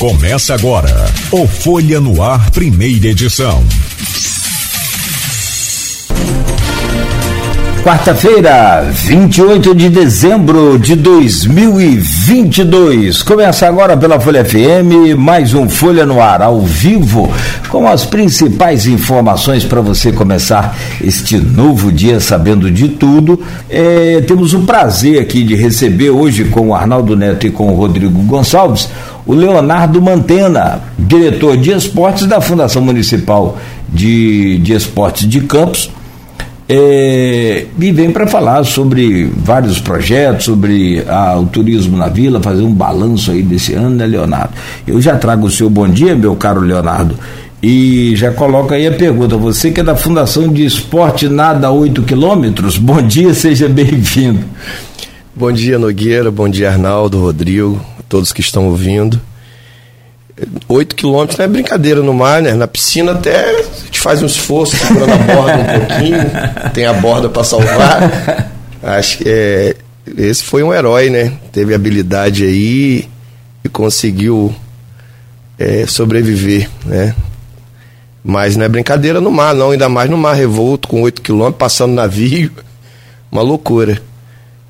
Começa agora o Folha no Ar, primeira edição. Quarta-feira, 28 de dezembro de 2022. Começa agora pela Folha FM, mais um Folha no Ar, ao vivo, com as principais informações para você começar este novo dia sabendo de tudo. É, temos o prazer aqui de receber hoje com o Arnaldo Neto e com o Rodrigo Gonçalves o Leonardo Mantena, diretor de esportes da Fundação Municipal de, de Esportes de Campos é, e vem para falar sobre vários projetos, sobre a, o turismo na vila, fazer um balanço aí desse ano, né, Leonardo? Eu já trago o seu bom dia, meu caro Leonardo, e já coloca aí a pergunta. Você que é da Fundação de Esporte Nada 8 quilômetros, bom dia, seja bem-vindo. Bom dia, Nogueira, bom dia, Arnaldo, Rodrigo, todos que estão ouvindo. 8 quilômetros não é brincadeira no mar, né? Na piscina até a gente faz um esforço segurando a borda um pouquinho, tem a borda para salvar. Acho que é, esse foi um herói, né? Teve habilidade aí e conseguiu é, sobreviver, né? Mas não é brincadeira no mar, não, ainda mais no mar revolto, com 8 quilômetros, passando navio, uma loucura.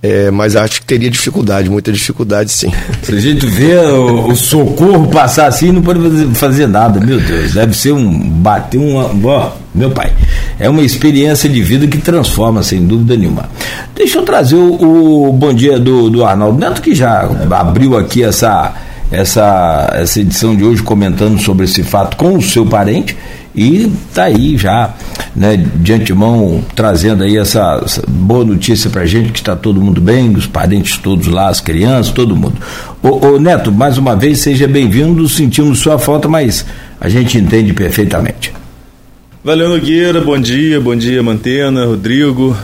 É, mas acho que teria dificuldade, muita dificuldade sim. Se a gente vê o, o socorro passar assim, não pode fazer, nada, meu Deus. Deve ser um. bater um. Ó, meu pai. É uma experiência de vida que transforma, sem dúvida nenhuma. Deixa eu trazer o, o bom dia do, do Arnaldo Neto, que já abriu aqui essa, essa, essa edição de hoje comentando sobre esse fato com o seu parente e está aí já, né, de antemão, trazendo aí essa, essa boa notícia para a gente, que está todo mundo bem, os parentes todos lá, as crianças, todo mundo. Ô, ô Neto, mais uma vez, seja bem-vindo, sentimos sua falta, mas a gente entende perfeitamente. Valeu, Nogueira, bom dia, bom dia, Mantena, Rodrigo,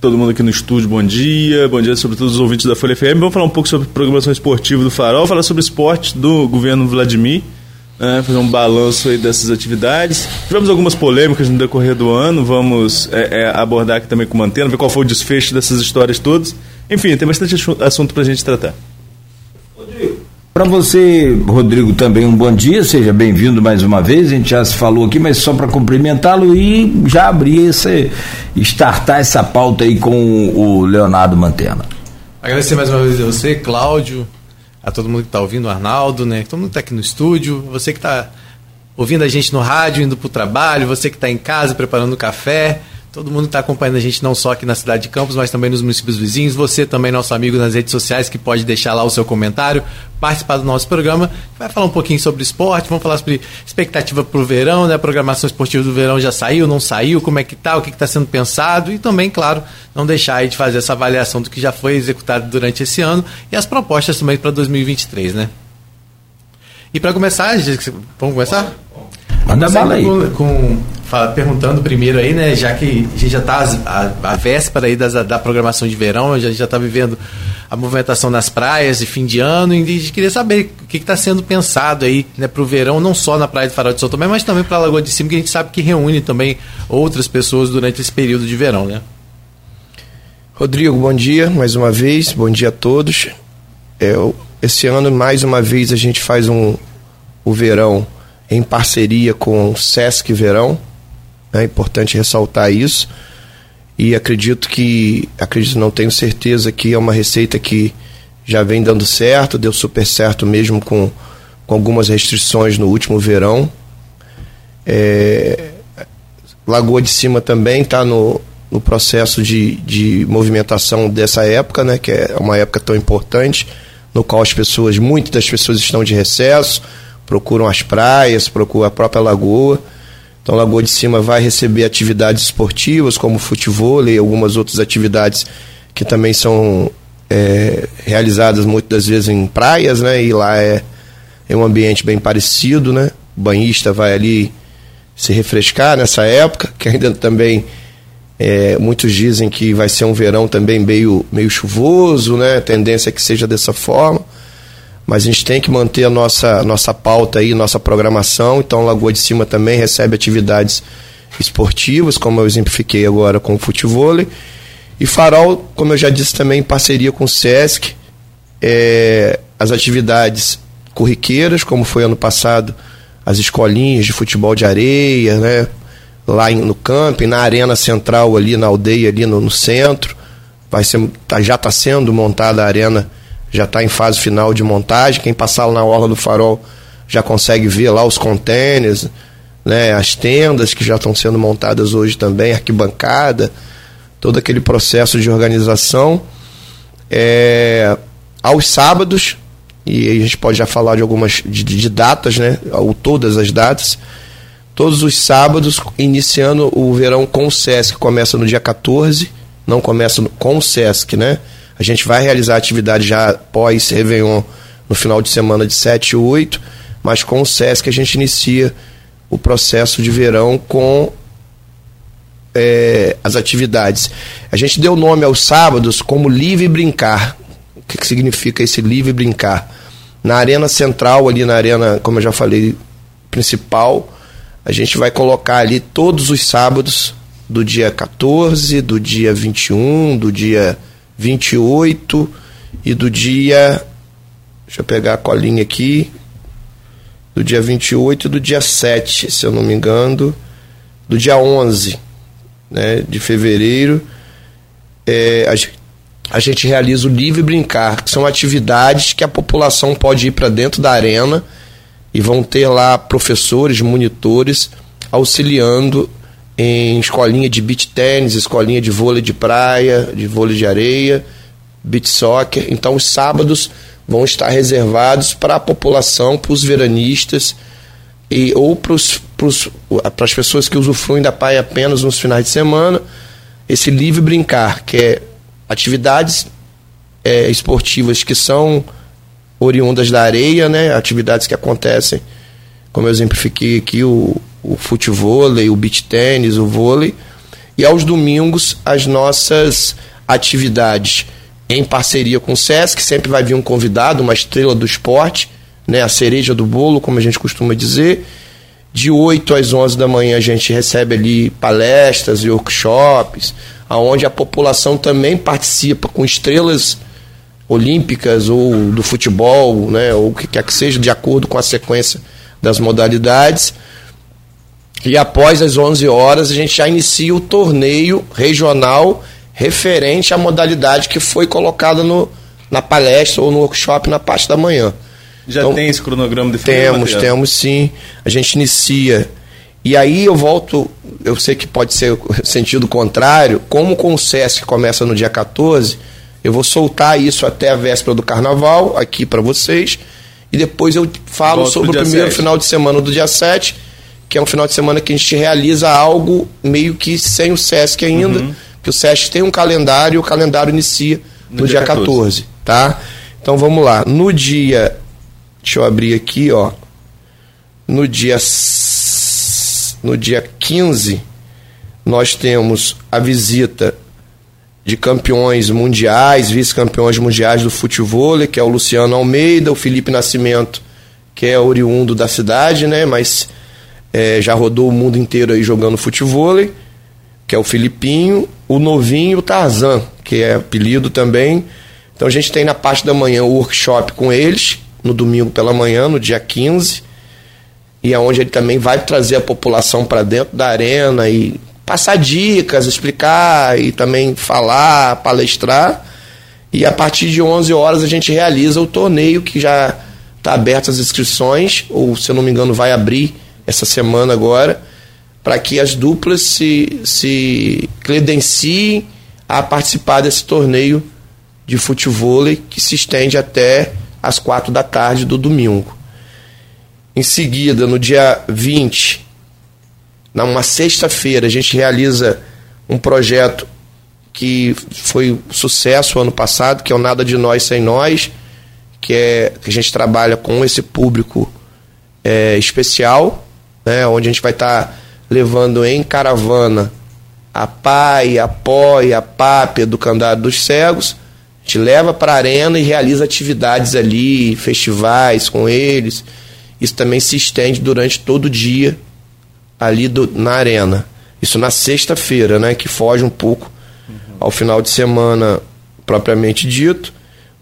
todo mundo aqui no estúdio, bom dia, bom dia sobretudo os ouvintes da Folha FM. Vamos falar um pouco sobre programação esportiva do Farol, falar sobre esporte do governo Vladimir né, fazer um balanço aí dessas atividades. Tivemos algumas polêmicas no decorrer do ano, vamos é, é, abordar aqui também com o Mantena, ver qual foi o desfecho dessas histórias todas. Enfim, tem bastante assunto para a gente tratar. Para você, Rodrigo, também um bom dia, seja bem-vindo mais uma vez. A gente já se falou aqui, mas só para cumprimentá-lo e já abrir esse, startar essa pauta aí com o Leonardo Mantena. Agradecer mais uma vez a você, Cláudio, a todo mundo que está ouvindo, o Arnaldo, né? Todo mundo está aqui no estúdio, você que está ouvindo a gente no rádio, indo para o trabalho, você que está em casa preparando café. Todo mundo está acompanhando a gente não só aqui na cidade de Campos, mas também nos municípios vizinhos. Você também, nosso amigo nas redes sociais, que pode deixar lá o seu comentário, participar do nosso programa. Vai falar um pouquinho sobre esporte, vamos falar sobre expectativa para o verão, né? A programação esportiva do verão já saiu, não saiu, como é que tá, o que está sendo pensado e também, claro, não deixar de fazer essa avaliação do que já foi executado durante esse ano e as propostas também para 2023, né? E para começar, vamos começar? Manda bala aí. Com, com, perguntando primeiro aí, né? Já que a gente já está a, a, véspera aí das, da programação de verão, a gente já está vivendo a movimentação nas praias de fim de ano e a gente queria saber o que está sendo pensado aí né, para o verão, não só na Praia de Farol de São Tomé, mas também para a Lagoa de Cima, que a gente sabe que reúne também outras pessoas durante esse período de verão, né? Rodrigo, bom dia mais uma vez, bom dia a todos. É, esse ano, mais uma vez, a gente faz um, o verão em parceria com o Sesc Verão. É importante ressaltar isso. E acredito que, acredito, não tenho certeza que é uma receita que já vem dando certo, deu super certo mesmo com, com algumas restrições no último verão. É, Lagoa de Cima também está no, no processo de, de movimentação dessa época, né, que é uma época tão importante, no qual as pessoas, muitas das pessoas estão de recesso, procuram as praias, procuram a própria lagoa. Então, Lagoa de Cima vai receber atividades esportivas, como futebol e algumas outras atividades que também são é, realizadas muitas das vezes em praias, né? E lá é, é um ambiente bem parecido, né? O banhista vai ali se refrescar nessa época, que ainda também é, muitos dizem que vai ser um verão também meio, meio chuvoso, né? A tendência é que seja dessa forma mas a gente tem que manter a nossa, nossa pauta aí, nossa programação. Então, Lagoa de Cima também recebe atividades esportivas, como eu exemplifiquei agora com o futebol. E Farol, como eu já disse também, em parceria com o SESC, é, as atividades corriqueiras, como foi ano passado, as escolinhas de futebol de areia, né? Lá em, no camping, na arena central ali, na aldeia ali no, no centro. Vai ser, tá, já está sendo montada a arena, já está em fase final de montagem. Quem passar lá na Orla do Farol já consegue ver lá os contêineres, né? As tendas que já estão sendo montadas hoje também, arquibancada, todo aquele processo de organização. É, aos sábados, e a gente pode já falar de algumas de, de datas, né? Ou todas as datas. Todos os sábados, iniciando o verão com o SESC, começa no dia 14, não começa com o SESC, né? A gente vai realizar atividade já pós Réveillon no final de semana de 7 e 8, mas com o SESC a gente inicia o processo de verão com é, as atividades. A gente deu nome aos sábados como Livre Brincar. O que, que significa esse Livre Brincar? Na arena central, ali na arena, como eu já falei, principal, a gente vai colocar ali todos os sábados do dia 14, do dia 21, do dia 28 e do dia. Deixa eu pegar a colinha aqui. Do dia 28 e do dia 7, se eu não me engano. Do dia 11 né, de fevereiro. É, a, a gente realiza o Livre Brincar, que são atividades que a população pode ir para dentro da arena e vão ter lá professores, monitores auxiliando em escolinha de beach tênis, escolinha de vôlei de praia, de vôlei de areia, beach soccer. Então os sábados vão estar reservados para a população, para os veranistas e ou para as pessoas que usufruem da praia apenas nos finais de semana, esse livre brincar, que é atividades é, esportivas que são oriundas da areia, né? Atividades que acontecem, como eu exemplifiquei aqui, o, o futebol, o beach tênis, o vôlei. E aos domingos, as nossas atividades em parceria com o SESC, sempre vai vir um convidado, uma estrela do esporte, né? A cereja do bolo, como a gente costuma dizer. De 8 às 11 da manhã a gente recebe ali palestras e workshops, aonde a população também participa com estrelas olímpicas ou do futebol, né, ou o que quer que seja, de acordo com a sequência das modalidades. E após as 11 horas a gente já inicia o torneio regional referente à modalidade que foi colocada no, na palestra ou no workshop na parte da manhã. Já então, tem esse cronograma definido? Temos, temos sim. A gente inicia e aí eu volto, eu sei que pode ser sentido contrário, como com o SESC começa no dia 14, eu vou soltar isso até a véspera do carnaval aqui para vocês. E depois eu falo Volto sobre o primeiro 7. final de semana do dia 7, que é um final de semana que a gente realiza algo meio que sem o SESC ainda, uhum. que o SESC tem um calendário e o calendário inicia no, no dia, dia 14. 14, tá? Então vamos lá. No dia. Deixa eu abrir aqui, ó. No dia no dia 15, nós temos a visita de campeões mundiais, vice-campeões mundiais do futebol, que é o Luciano Almeida, o Felipe Nascimento, que é oriundo da cidade, né? Mas é, já rodou o mundo inteiro aí jogando futebol, que é o Filipinho, o novinho, o Tarzan, que é apelido também. Então a gente tem na parte da manhã o workshop com eles, no domingo pela manhã, no dia 15 e aonde ele também vai trazer a população para dentro da arena e passar dicas, explicar e também falar, palestrar. E a partir de 11 horas a gente realiza o torneio que já está aberto as inscrições, ou se eu não me engano vai abrir essa semana agora, para que as duplas se, se credenciem a participar desse torneio de futebol que se estende até as quatro da tarde do domingo. Em seguida, no dia 20, numa sexta-feira, a gente realiza um projeto que foi sucesso ano passado, que é o Nada de Nós Sem Nós, que é que a gente trabalha com esse público é, especial, né, onde a gente vai estar tá levando em caravana a PAI, a POI, a PAP, Educandário dos Cegos. A gente leva para a arena e realiza atividades ali, festivais com eles isso também se estende durante todo o dia ali do, na arena. Isso na sexta-feira, né, que foge um pouco uhum. ao final de semana propriamente dito.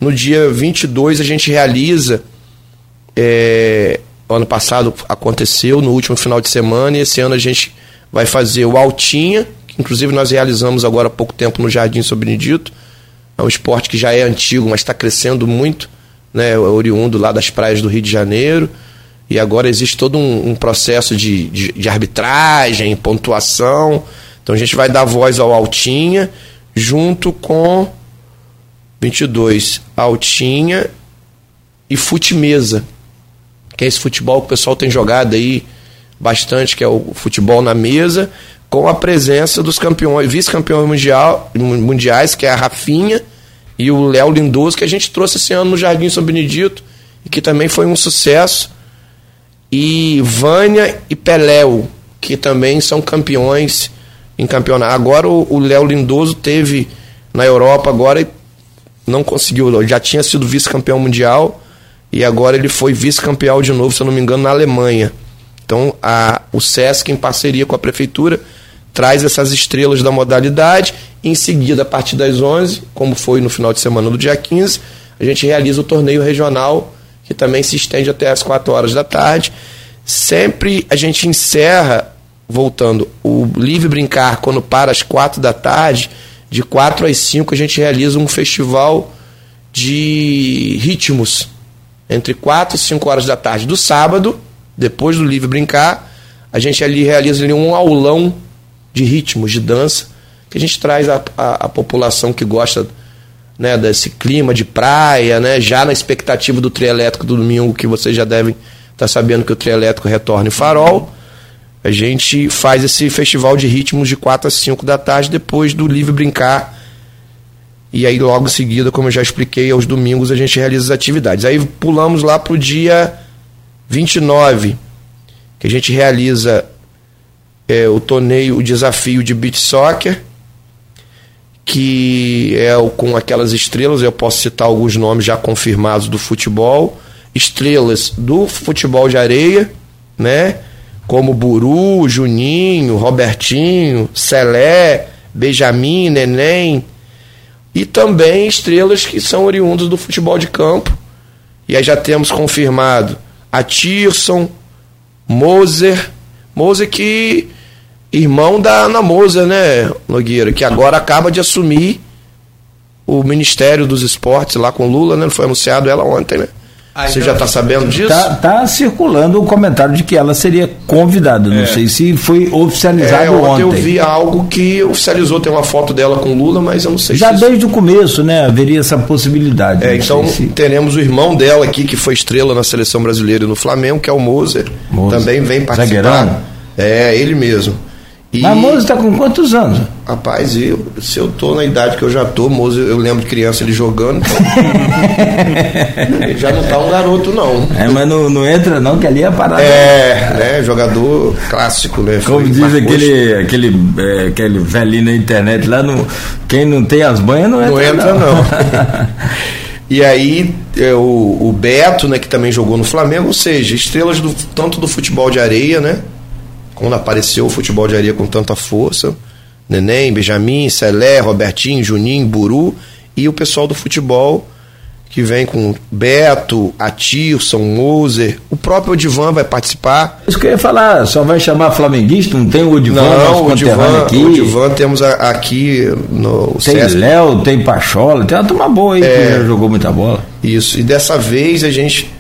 No dia 22 a gente realiza é, ano passado aconteceu no último final de semana e esse ano a gente vai fazer o Altinha, que inclusive nós realizamos agora há pouco tempo no Jardim São Benedito. É um esporte que já é antigo, mas está crescendo muito, né, oriundo lá das praias do Rio de Janeiro. E agora existe todo um, um processo de, de, de arbitragem, pontuação. Então a gente vai dar voz ao Altinha junto com 22 Altinha e Futimesa, que é esse futebol que o pessoal tem jogado aí bastante, que é o futebol na mesa, com a presença dos campeões, vice-campeões mundiais, que é a Rafinha e o Léo Lindoso, que a gente trouxe esse ano no Jardim São Benedito, e que também foi um sucesso. E Vânia e Peléu, que também são campeões em campeonato. Agora o Léo Lindoso teve na Europa agora e não conseguiu, já tinha sido vice-campeão mundial e agora ele foi vice-campeão de novo, se eu não me engano, na Alemanha. Então, a, o SESC, em parceria com a prefeitura, traz essas estrelas da modalidade. Em seguida, a partir das 11, como foi no final de semana do dia 15, a gente realiza o torneio regional, que também se estende até as 4 horas da tarde. Sempre a gente encerra, voltando, o Livre Brincar, quando para às 4 da tarde, de 4 às 5 a gente realiza um festival de ritmos, entre 4 e 5 horas da tarde do sábado, depois do Livre Brincar, a gente ali realiza ali um aulão de ritmos, de dança, que a gente traz a, a, a população que gosta né, desse clima de praia, né, já na expectativa do trio elétrico do domingo, que vocês já devem estar tá sabendo que o trio elétrico retorna em farol. A gente faz esse festival de ritmos de 4 a 5 da tarde, depois do Livre Brincar. E aí, logo em seguida, como eu já expliquei, aos domingos a gente realiza as atividades. Aí pulamos lá para o dia 29, que a gente realiza é, o torneio, o desafio de beach soccer, que é o, com aquelas estrelas, eu posso citar alguns nomes já confirmados do futebol, estrelas do futebol de areia, né? Como Buru, Juninho, Robertinho, Celé, Benjamin, Neném, e também estrelas que são oriundas do futebol de campo. E aí já temos confirmado a Tirson, Moser, Moser que irmão da Ana Moser, né, Nogueira, que agora acaba de assumir o Ministério dos Esportes lá com Lula, né? Foi anunciado ela ontem, né? Ah, Você então já está sabendo disso? Está tá circulando o comentário de que ela seria convidada. Não é. sei se foi oficializado é, ontem. ontem. Eu vi algo que oficializou, tem uma foto dela com Lula, mas eu não sei Já se desde isso... o começo, né? Haveria essa possibilidade. É, então se... teremos o irmão dela aqui, que foi estrela na seleção brasileira e no Flamengo, que é o Moser. Moser. Também vem participar. Zagueirão? É, ele mesmo. E... Mas Moza está com quantos anos? Rapaz, eu, se eu tô na idade que eu já tô, Moza, eu lembro de criança ele jogando. Então... ele já não tá um garoto, não. É, mas não, não entra não, que ali é a parada. É, né? Jogador clássico, né? Como Foi diz aquele, aquele, é, aquele velhinho na internet lá, no, quem não tem as banhas não entra. Não entra, não. não. E aí é, o, o Beto, né, que também jogou no Flamengo, ou seja, estrelas do, tanto do futebol de areia, né? Quando apareceu o futebol de areia com tanta força. Neném, Benjamin, Celé, Robertinho, Juninho, Buru e o pessoal do futebol que vem com Beto, Atilson, Moser, o próprio Odivan vai participar. Isso que eu ia falar, só vai chamar flamenguista, não tem o Odivan, não, o Odivan, aqui? O Odivan temos a, aqui no Tem Léo, tem Pachola, tem uma turma boa aí é, que já jogou muita bola. Isso, e dessa vez a gente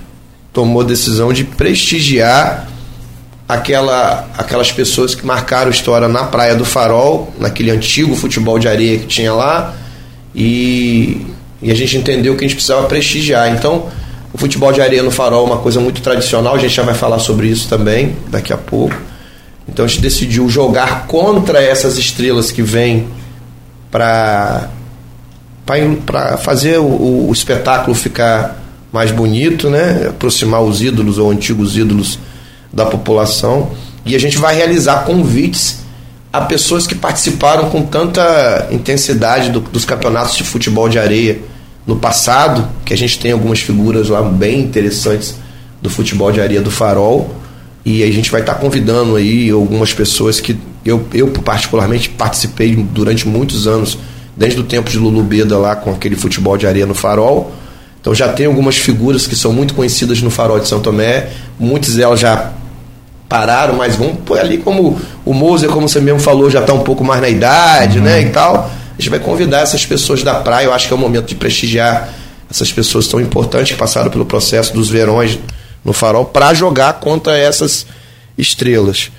tomou a decisão de prestigiar aquela, aquelas pessoas que marcaram história na Praia do Farol, naquele antigo futebol de areia que tinha lá, e, e a gente entendeu que a gente precisava prestigiar. Então, o futebol de areia no Farol é uma coisa muito tradicional, a gente já vai falar sobre isso também daqui a pouco. Então a gente decidiu jogar contra essas estrelas que vêm para para fazer o, o, espetáculo ficar mais bonito, né? Aproximar os ídolos ou antigos ídolos da população. E a gente vai realizar convites a pessoas que participaram com tanta intensidade do, dos campeonatos de futebol de areia no passado, que a gente tem algumas figuras lá bem interessantes do futebol de areia do Farol, e a gente vai estar convidando aí algumas pessoas que eu, eu particularmente participei durante muitos anos, desde o tempo de Lulu Beda lá com aquele futebol de areia no Farol, Então já tem algumas figuras que são muito conhecidas no Farol de São Tomé, muitas delas já pararam, mas vamos pôr ali como o Moser, como você mesmo falou, já está um pouco mais na idade, uhum. né, e tal. A gente vai convidar essas pessoas da praia, eu acho que é o momento de prestigiar essas pessoas tão importantes que passaram pelo processo dos verões no Farol para jogar contra essas estrelas.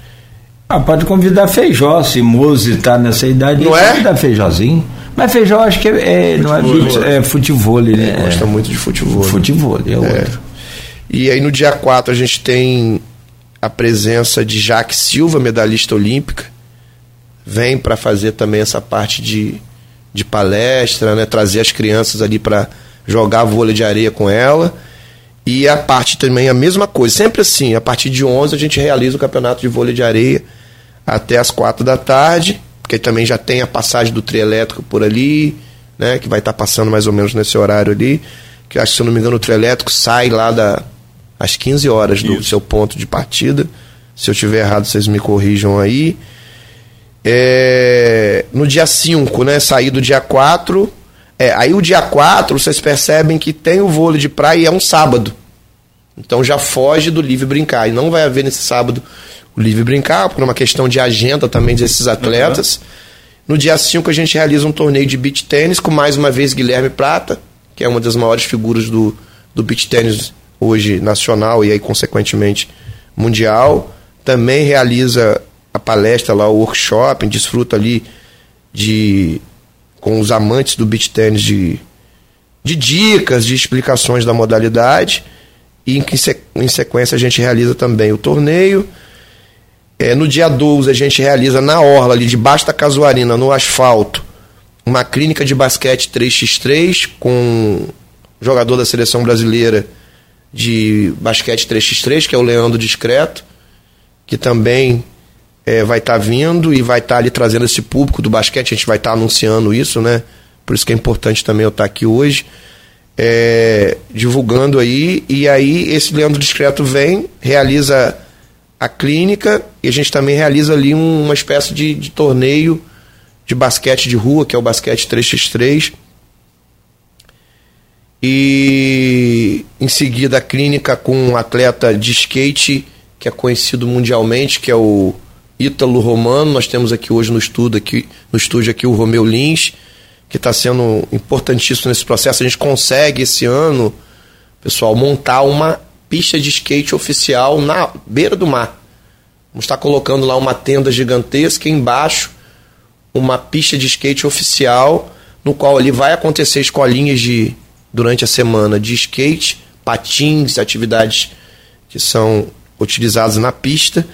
Ah, pode convidar Feijó, se Mose está nessa idade, não é? convidar Feijózinho. Mas Feijó acho que é, é não é, futebol, é futebol, né? É, gosta muito de futebol. Futebol, é, é outro. E aí no dia 4 a gente tem a presença de Jaque Silva, medalhista olímpica. Vem para fazer também essa parte de, de palestra, né? trazer as crianças ali para jogar vôlei de areia com ela. E a parte também a mesma coisa, sempre assim, a partir de 11 a gente realiza o campeonato de vôlei de areia até as 4 da tarde, porque também já tem a passagem do trio elétrico por ali, né, que vai estar tá passando mais ou menos nesse horário ali, que acho que se eu não me engano o trio elétrico sai lá da às 15 horas do Isso. seu ponto de partida. Se eu tiver errado, vocês me corrijam aí. É, no dia 5, né, sair do dia 4, é, aí o dia 4, vocês percebem que tem o vôlei de praia e é um sábado. Então já foge do livre brincar. E não vai haver nesse sábado o livre brincar, por uma questão de agenda também desses atletas. Uhum. No dia 5 a gente realiza um torneio de beach tênis com mais uma vez Guilherme Prata, que é uma das maiores figuras do, do beach tênis hoje nacional e aí consequentemente mundial. Também realiza a palestra lá, o workshop, desfruta ali de com os amantes do beach tennis de, de dicas, de explicações da modalidade. E em, sequência a gente realiza também o torneio. É, no dia 12 a gente realiza na orla ali debaixo da casuarina, no asfalto, uma clínica de basquete 3x3 com jogador da seleção brasileira de basquete 3x3, que é o Leandro Discreto, que também é, vai estar tá vindo e vai estar tá ali trazendo esse público do basquete. A gente vai estar tá anunciando isso, né? Por isso que é importante também eu estar tá aqui hoje, é, divulgando aí. E aí esse Leandro Discreto vem, realiza a clínica e a gente também realiza ali um, uma espécie de, de torneio de basquete de rua, que é o basquete 3x3. E em seguida a clínica com um atleta de skate que é conhecido mundialmente, que é o Ítalo Romano. Nós temos aqui hoje no estúdio aqui, no estúdio aqui o Romeu Lins, que está sendo importantíssimo nesse processo. A gente consegue esse ano, pessoal, montar uma pista de skate oficial na beira do mar. Vamos estar colocando lá uma tenda gigantesca embaixo, uma pista de skate oficial, no qual ali vai acontecer escolinhas de durante a semana de skate, patins, atividades que são utilizadas na pista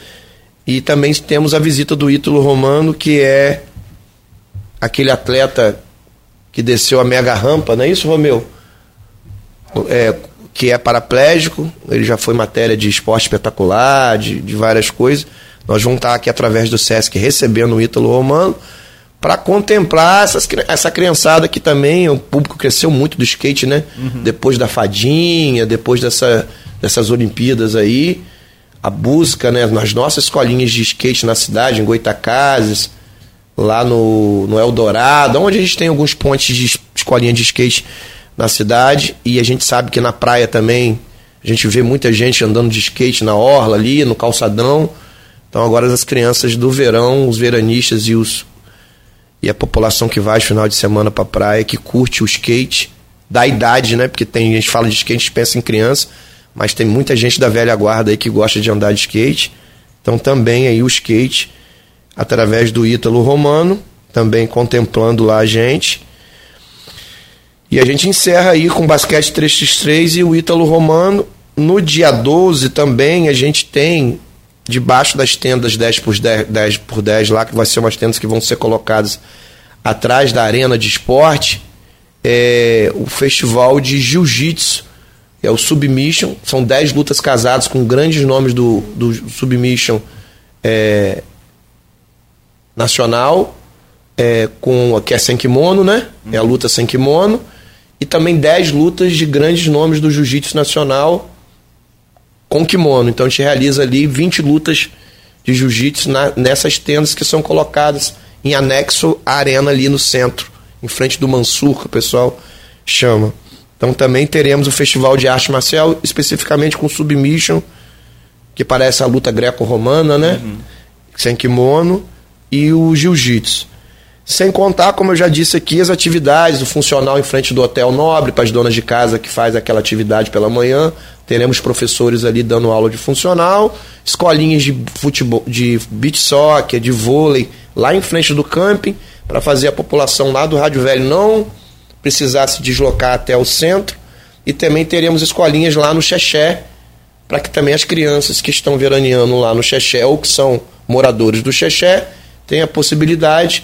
e também temos a visita do Ítalo Romano, que é aquele atleta que desceu a mega rampa, não é isso, Romeu? É, que é paraplégico, ele já foi matéria de esporte espetacular, de, de várias coisas. Nós vamos estar aqui através do SESC recebendo o Ítalo Romano para contemplar essas, essa criançada que também o público cresceu muito do skate, né? Uhum. Depois da fadinha, depois dessa, dessas Olimpíadas aí a busca né, nas nossas escolinhas de skate na cidade, em Goitacazes, lá no, no Eldorado, onde a gente tem alguns pontos de escolinha de skate na cidade e a gente sabe que na praia também a gente vê muita gente andando de skate na orla ali, no calçadão. Então agora as crianças do verão, os veranistas e os e a população que vai final de semana para praia, que curte o skate, da idade, né? Porque tem gente fala de skate, a gente pensa em criança, mas tem muita gente da velha guarda aí que gosta de andar de skate. Então também aí o skate, através do Ítalo Romano, também contemplando lá a gente. E a gente encerra aí com basquete 3x3 e o Ítalo Romano. No dia 12 também a gente tem, debaixo das tendas 10 por 10, 10 por 10 lá, que vai ser umas tendas que vão ser colocadas atrás da arena de esporte, é, o festival de jiu-jitsu é o Submission. São 10 lutas casadas com grandes nomes do, do Submission é, nacional, é, com, que é sem kimono, né? É a luta sem kimono. E também 10 lutas de grandes nomes do jiu-jitsu nacional com kimono. Então a gente realiza ali 20 lutas de jiu-jitsu nessas tendas que são colocadas em anexo à arena ali no centro, em frente do Mansur, que o pessoal chama. Então também teremos o Festival de Arte Marcial, especificamente com Submission, que parece a luta greco-romana, né? Uhum. Sem kimono, e o Jiu-Jitsu. Sem contar, como eu já disse aqui, as atividades, o funcional em frente do Hotel Nobre, para as donas de casa que faz aquela atividade pela manhã. Teremos professores ali dando aula de funcional, escolinhas de futebol, de beach soccer, de vôlei, lá em frente do camping, para fazer a população lá do Rádio Velho não precisar se deslocar até o centro. E também teremos escolinhas lá no Xexé, para que também as crianças que estão veraneando lá no Xexé ou que são moradores do Xexé tenham a possibilidade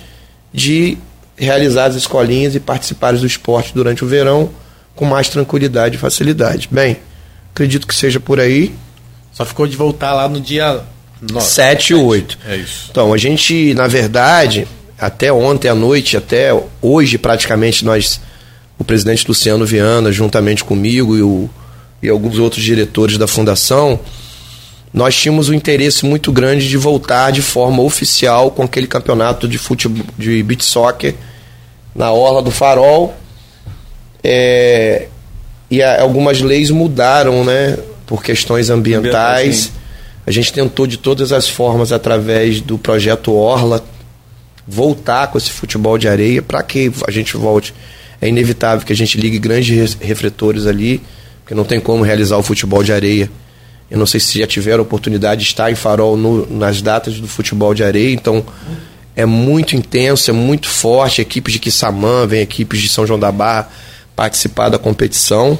de realizar as escolinhas e participar do esporte durante o verão com mais tranquilidade e facilidade. Bem, acredito que seja por aí. Só ficou de voltar lá no dia 9, 7 e 8. É isso. Então, a gente, na verdade, até ontem à noite, até hoje praticamente, nós, o presidente Luciano Viana, juntamente comigo e, o, e alguns outros diretores da fundação, nós tínhamos um interesse muito grande de voltar de forma oficial com aquele campeonato de futebol, de beach soccer na orla do Farol. É, e a, algumas leis mudaram, né, por questões ambientais. A gente tentou de todas as formas através do projeto Orla voltar com esse futebol de areia para que a gente volte. É inevitável que a gente ligue grandes refletores ali, porque não tem como realizar o futebol de areia eu não sei se já tiveram oportunidade de estar em Farol no, nas datas do futebol de areia, então é muito intenso, é muito forte. Equipes de Quissamã, vem equipes de São João da Barra participar da competição.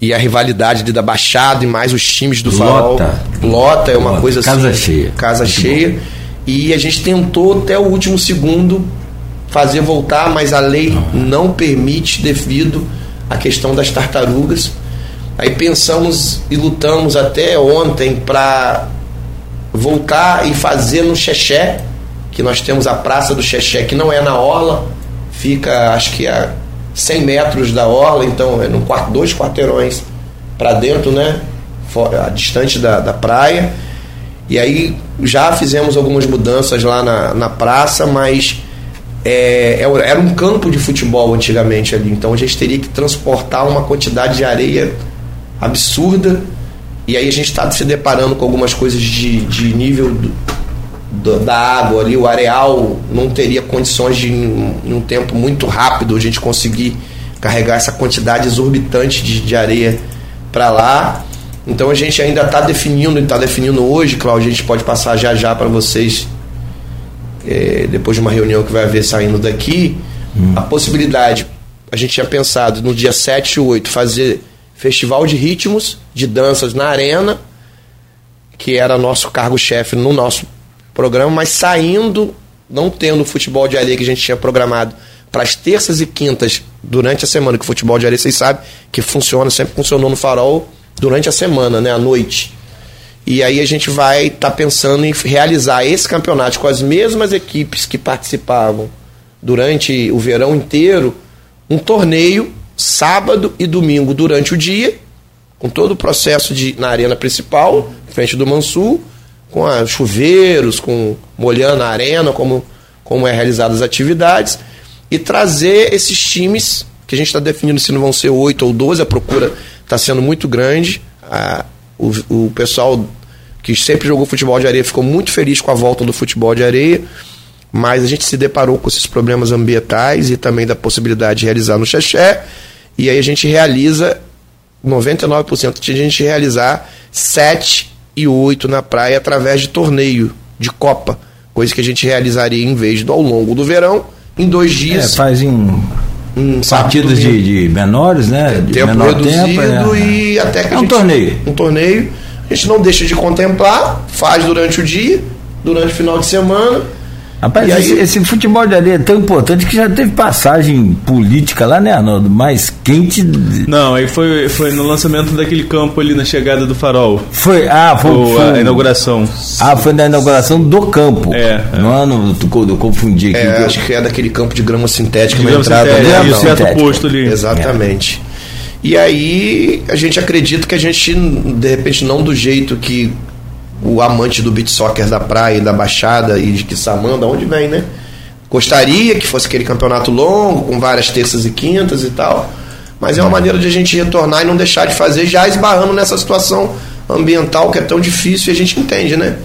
E a rivalidade da Baixada e mais os times do Farol. Lota. Lota, é uma Lota. coisa casa assim. Cheia. Casa muito cheia. Bom. E a gente tentou até o último segundo fazer voltar, mas a lei não permite devido à questão das tartarugas. Aí pensamos e lutamos até ontem para voltar e fazer no Xexé, que nós temos a Praça do Xexé, que não é na Orla, fica acho que a 100 metros da Orla, então é no quarto, dois quarteirões para dentro, né? Fora, distante da, da praia. E aí já fizemos algumas mudanças lá na, na praça, mas é, é era um campo de futebol antigamente ali, então a gente teria que transportar uma quantidade de areia absurda. E aí a gente está se deparando com algumas coisas de, de nível do, do, da água ali, o areal não teria condições de, em, em um tempo muito rápido, a gente conseguir carregar essa quantidade exorbitante de, de areia para lá. Então a gente ainda está definindo, e está definindo hoje, Cláudio, a gente pode passar já já para vocês, é, depois de uma reunião que vai haver saindo daqui, hum. a possibilidade, a gente tinha pensado no dia 7 e 8 fazer festival de ritmos, de danças na arena, que era nosso cargo-chefe no nosso programa, mas saindo, não tendo o futebol de areia que a gente tinha programado para as terças e quintas durante a semana, que o futebol de areia, vocês sabem que funciona, sempre funcionou no farol durante a semana, né, à noite. E aí a gente vai estar tá pensando em realizar esse campeonato com as mesmas equipes que participavam durante o verão inteiro, um torneio sábado e domingo durante o dia, com todo o processo de na arena principal, frente do Mansur, com a chuveiros, com molhando a arena, como, como é realizadas as atividades, e trazer esses times, que a gente está definindo se não vão ser oito ou doze, a procura está sendo muito grande. A, o, o pessoal que sempre jogou futebol de areia ficou muito feliz com a volta do futebol de areia mas a gente se deparou com esses problemas ambientais e também da possibilidade de realizar no Xexé. E aí a gente realiza 99% de a gente realizar 7 e 8 na praia através de torneio, de Copa. Coisa que a gente realizaria em vez do ao longo do verão, em dois dias. É, faz em, em partidas de, de, menores, né? De tempo menor reduzido tempo, é. e até que é um gente, torneio. Um torneio. A gente não deixa de contemplar, faz durante o dia, durante o final de semana Rapaz, esse, esse, futebol de areia é tão importante que já teve passagem política lá, né, Arnaldo? Mais quente. Não, aí foi, foi no lançamento daquele campo ali na chegada do farol. Foi, ah, foi, o, foi a inauguração. Ah, foi na inauguração do campo. É. No é. ano, eu confundi aqui. É, acho que é daquele campo de grama sintética de grama entrada. Sintética, né? Isso, é posto ali. Exatamente. É. E aí a gente acredita que a gente, de repente, não do jeito que o amante do beat soccer da praia, da Baixada e de Quissamã, da onde vem, né? Gostaria que fosse aquele campeonato longo, com várias terças e quintas e tal, mas é uma maneira de a gente retornar e não deixar de fazer, já esbarrando nessa situação ambiental que é tão difícil e a gente entende, né?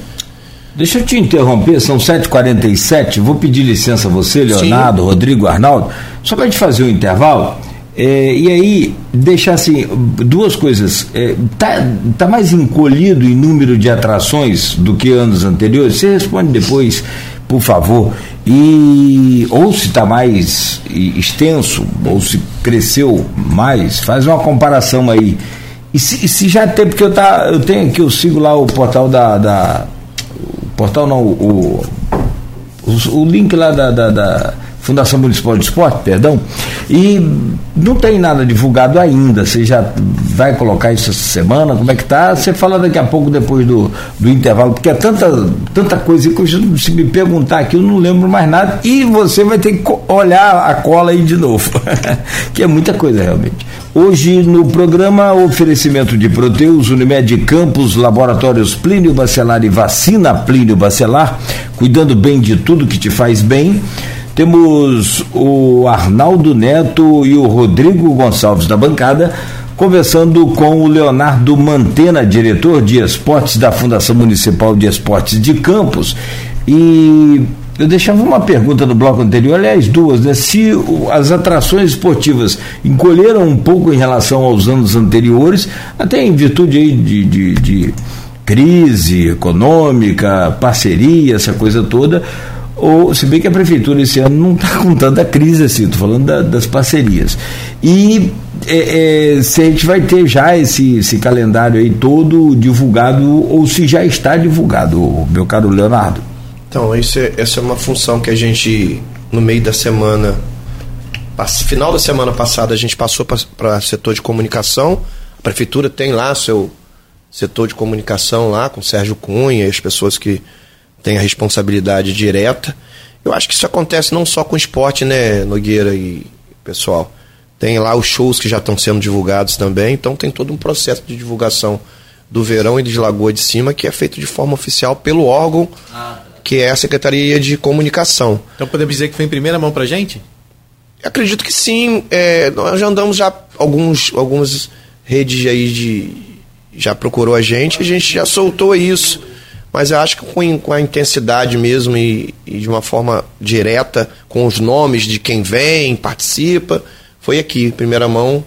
Deixa eu te interromper, são 7h47. Vou pedir licença a você, Leonardo, Sim. Rodrigo, Arnaldo, só para a gente fazer um intervalo. É, e aí, deixar assim, duas coisas. É, tá, tá mais encolhido em número de atrações do que anos anteriores? Você responde depois, por favor. E, ou se está mais extenso, ou se cresceu mais, faz uma comparação aí. E se, se já tem, porque eu, tá, eu tenho aqui, eu sigo lá o portal da. da o portal não, o, o, o link lá da, da, da Fundação Municipal de Esporte, perdão, e não tem nada divulgado ainda. Você já vai colocar isso essa semana? Como é que tá? Você fala daqui a pouco depois do, do intervalo, porque é tanta, tanta coisa que se me perguntar aqui eu não lembro mais nada e você vai ter que olhar a cola aí de novo, que é muita coisa realmente. Hoje no programa oferecimento de Proteus, Unimed Campos, Laboratórios Plínio Bacelar e Vacina Plínio Bacelar, cuidando bem de tudo que te faz bem. Temos o Arnaldo Neto e o Rodrigo Gonçalves da bancada conversando com o Leonardo Mantena, diretor de esportes da Fundação Municipal de Esportes de Campos. E eu deixava uma pergunta no bloco anterior, aliás, duas, né? Se as atrações esportivas encolheram um pouco em relação aos anos anteriores, até em virtude aí de, de, de crise econômica, parceria, essa coisa toda, ou se bem que a prefeitura esse ano não está com tanta crise assim, estou falando da, das parcerias. E é, é, se a gente vai ter já esse, esse calendário aí todo divulgado, ou se já está divulgado, meu caro Leonardo. Então, isso é, essa é uma função que a gente, no meio da semana, final da semana passada, a gente passou para setor de comunicação. A prefeitura tem lá seu setor de comunicação lá, com Sérgio Cunha e as pessoas que tem a responsabilidade direta. Eu acho que isso acontece não só com esporte, né, Nogueira e pessoal. Tem lá os shows que já estão sendo divulgados também, então tem todo um processo de divulgação do verão e de Lagoa de Cima que é feito de forma oficial pelo órgão ah. que é a Secretaria de Comunicação. Então podemos dizer que foi em primeira mão para gente? Acredito que sim. É, nós já andamos já alguns algumas redes aí de já procurou a gente, a gente já soltou isso mas eu acho que com, com a intensidade mesmo e, e, de uma forma direta, com os nomes de quem vem, participa, foi aqui, primeira mão.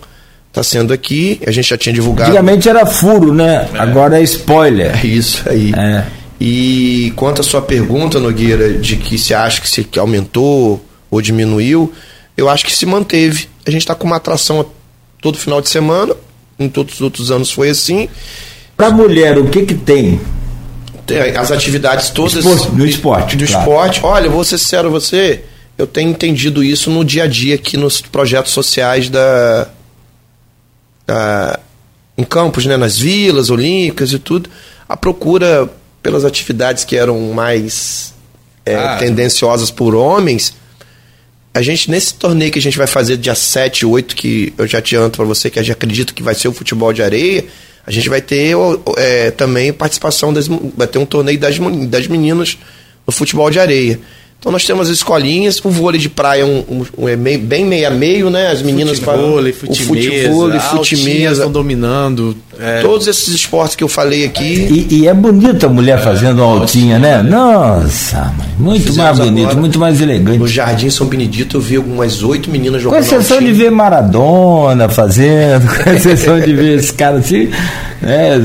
Está sendo aqui, a gente já tinha divulgado. Antigamente era furo, né? É. Agora é spoiler. É isso aí. É. E quanto à sua pergunta, Nogueira, de que se acha que se aumentou ou diminuiu, eu acho que se manteve. A gente está com uma atração todo final de semana, em todos os outros anos foi assim. Para mulher, o que que tem? As atividades todas esporte, no esporte. Do claro. esporte. Olha, vou ser sincero você, eu tenho entendido isso no dia a dia aqui nos projetos sociais da, da em campos, né, nas vilas olímpicas e tudo, a procura pelas atividades que eram mais é, ah. tendenciosas por homens. A gente, nesse torneio que a gente vai fazer dia 7 e 8, que eu já adianto para você que eu já acredito que vai ser o futebol de areia, a gente vai ter é, também participação, das, vai ter um torneio das, das meninas no futebol de areia. Então nós temos as escolinhas, o vôlei de praia um, um, um é meio, bem meio a meio, né? As meninas para o futebol, futimesa, estão dominando. É. Todos esses esportes que eu falei aqui. E, e é bonita a mulher fazendo uma altinha, né? Nossa, muito mais bonito, muito mais elegante. No Jardim São Benedito eu vi algumas oito meninas jogando. Com exceção de ver Maradona fazendo, com exceção de ver esse cara assim. É,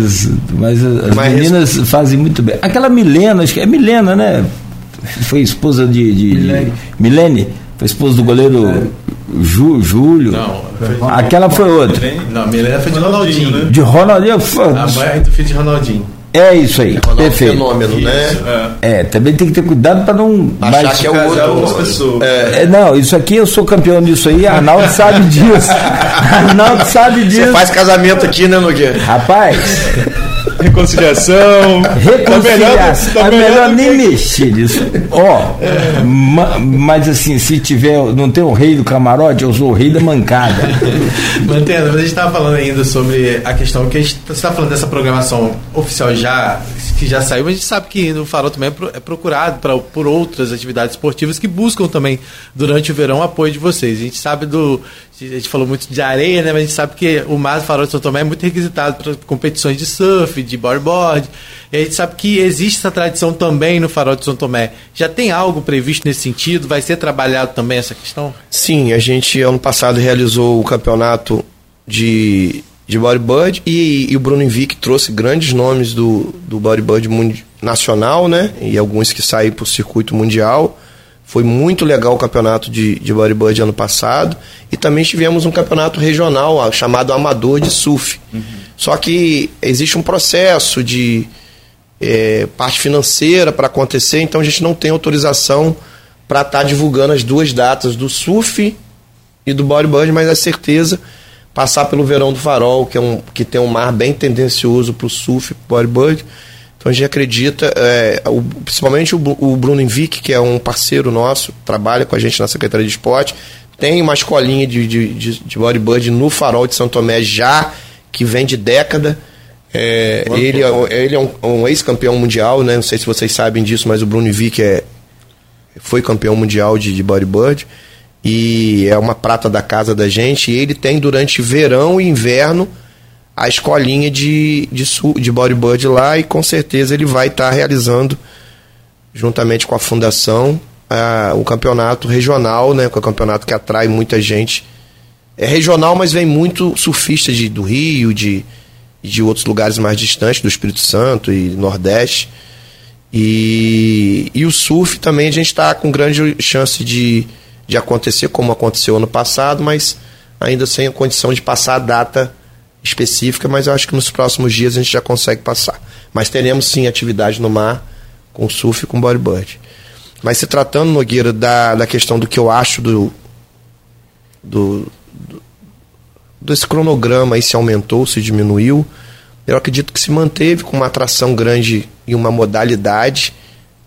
mas as mas meninas fazem muito bem. Aquela Milena, acho que é Milena, né? Foi esposa de, de, Milene. de Milene, foi esposa do goleiro Ju, Júlio. Não, aquela foi outra. Não, Milena foi de Ronaldinho. Né? De Ronaldinho. Foi... A mãe do filho de Ronaldinho. É isso aí, é perfeito. fenômeno, né? É. é. também tem que ter cuidado para não achar mais... que é o outro. É. é. não, isso aqui eu sou campeão disso aí, Arnaldo sabe disso. Arnaldo sabe disso. Você faz casamento aqui, né, Nogueira? Rapaz, Reconciliação. Reconciliação. Tá melhor, tá é melhor nem mexer nisso. Ó, é. ma, mas assim, se tiver. Não tem o rei do camarote, eu sou o rei da mancada. Mantendo, a gente estava falando ainda sobre a questão que a gente está falando dessa programação oficial já que já saiu, mas a gente sabe que no Farol também é, é procurado pra, por outras atividades esportivas que buscam também, durante o verão, apoio de vocês. A gente sabe do. a gente falou muito de areia, né? Mas a gente sabe que o mar do Farol de São Tomé é muito requisitado para competições de surf, de bodyboard. E a gente sabe que existe essa tradição também no Farol de São Tomé. Já tem algo previsto nesse sentido? Vai ser trabalhado também essa questão? Sim, a gente ano passado realizou o campeonato de, de bodyboard e, e o Bruno Invic trouxe grandes nomes do, do bodyboard nacional, né? E alguns que saíram para o circuito mundial. Foi muito legal o campeonato de, de bodyboard ano passado. E também tivemos um campeonato regional chamado Amador de Surf. Uhum. Só que existe um processo de é, parte financeira para acontecer, então a gente não tem autorização para estar tá divulgando as duas datas do surf e do bodyboard, mas é certeza passar pelo Verão do Farol, que, é um, que tem um mar bem tendencioso para o surf e bodyboard então a gente acredita, é, o, principalmente o, o Bruno Invic, que é um parceiro nosso, trabalha com a gente na Secretaria de Esporte, tem uma escolinha de, de, de, de bodyboard no Farol de São Tomé já, que vem de década. É, ele, é, ele é um, um ex-campeão mundial, né? não sei se vocês sabem disso, mas o Bruno Invic é, foi campeão mundial de, de bodyboard e é uma prata da casa da gente. E ele tem durante verão e inverno a escolinha de, de, de bodyboard lá e com certeza ele vai estar tá realizando, juntamente com a fundação, o campeonato regional, né, que é um campeonato que atrai muita gente. É regional, mas vem muito surfista de, do Rio, de, de outros lugares mais distantes, do Espírito Santo e Nordeste. E, e o surf também a gente está com grande chance de, de acontecer, como aconteceu ano passado, mas ainda sem a condição de passar a data específica, mas eu acho que nos próximos dias a gente já consegue passar. Mas teremos sim atividade no mar com surf e com bodyboard. Mas se tratando, Nogueira, da, da questão do que eu acho do, do, do desse cronograma aí se aumentou, se diminuiu, eu acredito que se manteve com uma atração grande e uma modalidade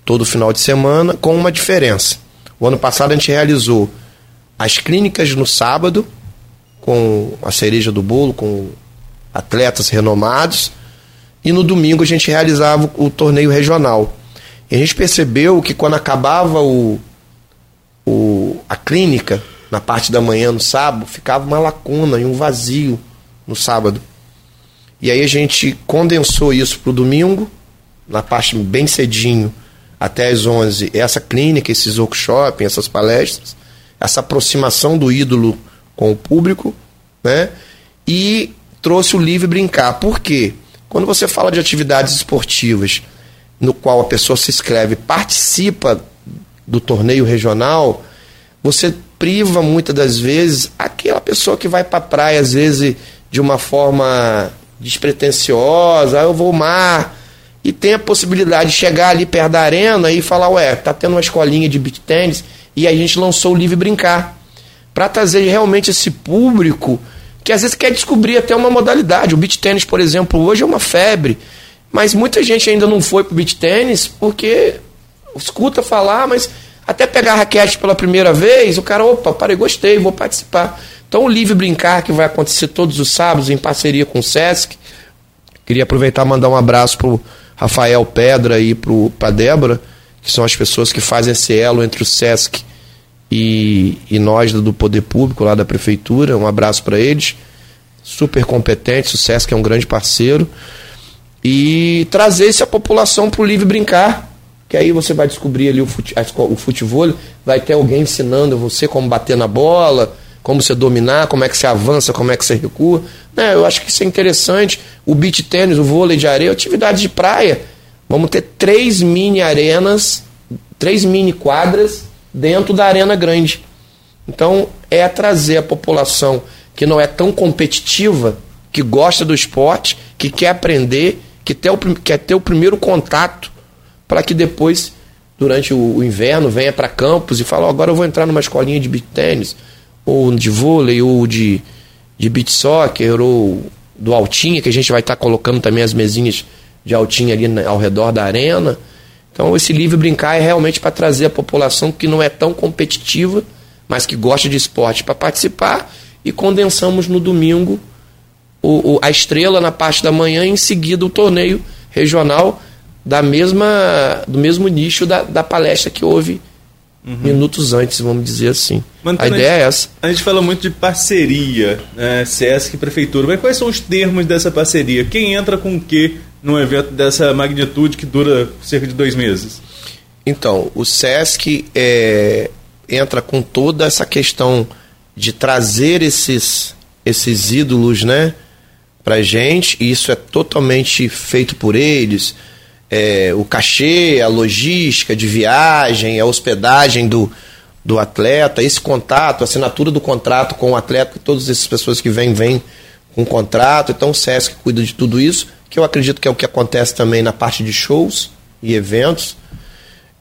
todo final de semana, com uma diferença. Ano passado a gente realizou as clínicas no sábado, com a cereja do bolo, com atletas renomados, e no domingo a gente realizava o, torneio regional. E a gente percebeu que quando acabava o, o, a clínica, na parte da manhã no sábado, ficava uma lacuna e um vazio no sábado. E aí a gente condensou isso para o domingo, na parte bem cedinho, até as 11, essa clínica, esses workshops, essas palestras, essa aproximação do ídolo com o público, né? E trouxe o livre brincar. Por quê? Quando você fala de atividades esportivas no qual a pessoa se inscreve, participa do torneio regional, você priva muitas das vezes aquela pessoa que vai para a praia, às vezes de uma forma despretensiosa, ah, eu vou mar, e tem a possibilidade de chegar ali perto da arena e falar, ué, tá tendo uma escolinha de beach tênis, e a gente lançou o Livre Brincar, para trazer realmente esse público que às vezes quer descobrir até uma modalidade. O beach tênis, por exemplo, hoje é uma febre, mas muita gente ainda não foi pro beach tênis porque escuta falar, mas até pegar a raquete pela primeira vez, o cara, opa, parei, gostei, vou participar. Então o Livre Brincar, que vai acontecer todos os sábados em parceria com o Sesc. Queria aproveitar e mandar um abraço pro Rafael Pedra e pro, pra Débora, que são as pessoas que fazem esse elo entre o Sesc e, e nós do Poder Público, lá da Prefeitura. Um abraço para eles. Super competentes, o SESC é um grande parceiro. E trazer essa população para o livre brincar. Que aí você vai descobrir ali o, fute, o futebol, vai ter alguém ensinando você como bater na bola, como você dominar, como é que você avança, como é que você recua. Né, eu acho que isso é interessante. O beach tênis, o vôlei de areia, atividade de praia. Vamos ter três mini arenas, três mini quadras dentro da arena grande. Então, é trazer a população que não é tão competitiva, que gosta do esporte, que quer aprender, que ter o, quer ter o primeiro contato, para que depois, durante o, o inverno, venha para campos e fale: oh, agora eu vou entrar numa escolinha de beach tênis, ou de vôlei, ou de, de beach soccer, ou do altinha, que a gente vai estar tá colocando também as mesinhas de altinha ali ao redor da arena. Então, esse livre brincar é realmente para trazer a população que não é tão competitiva, mas que gosta de esporte para participar. E condensamos no domingo o, o, a estrela na parte da manhã e em seguida o torneio regional da mesma, do mesmo nicho da, da palestra que houve uhum. minutos antes, vamos dizer assim. Mantendo a ideia é essa. A gente fala muito de parceria, né? Sesc e Prefeitura, mas quais são os termos dessa parceria? Quem entra com o que num evento dessa magnitude que dura cerca de dois meses? Então, o Sesc é, entra com toda essa questão de trazer esses, esses ídolos, né? Pra gente, e isso é totalmente feito por eles. É, o cachê, a logística de viagem, a hospedagem do, do atleta, esse contato, a assinatura do contrato com o atleta, todas essas pessoas que vêm, vêm com contrato. Então o SESC cuida de tudo isso, que eu acredito que é o que acontece também na parte de shows e eventos.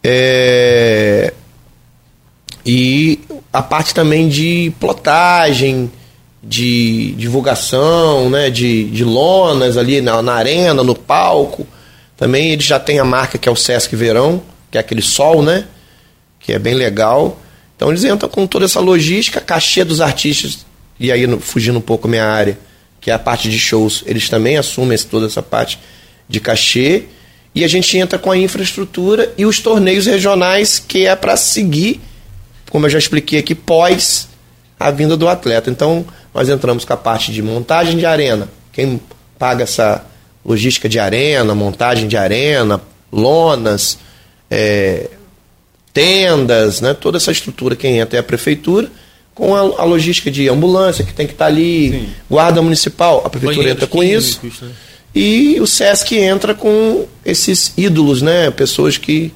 É... E a parte também de plotagem, de divulgação, né, de, de lonas ali na, na arena, no palco. Também ele já tem a marca que é o Sesc Verão, que é aquele sol, né? Que é bem legal. Então eles entram com toda essa logística, cachê dos artistas, e aí fugindo um pouco minha área, que é a parte de shows, eles também assumem toda essa parte de cachê. E a gente entra com a infraestrutura e os torneios regionais, que é para seguir, como eu já expliquei aqui, pós a vinda do atleta. Então, nós entramos com a parte de montagem de arena. Quem paga essa logística de arena, montagem de arena, lonas, é, tendas, né? toda essa estrutura, quem entra é a prefeitura, com a, a logística de ambulância que tem que estar tá ali, Sim. guarda municipal, a prefeitura entra com isso. Né? E o SESC entra com esses ídolos, né? Pessoas que,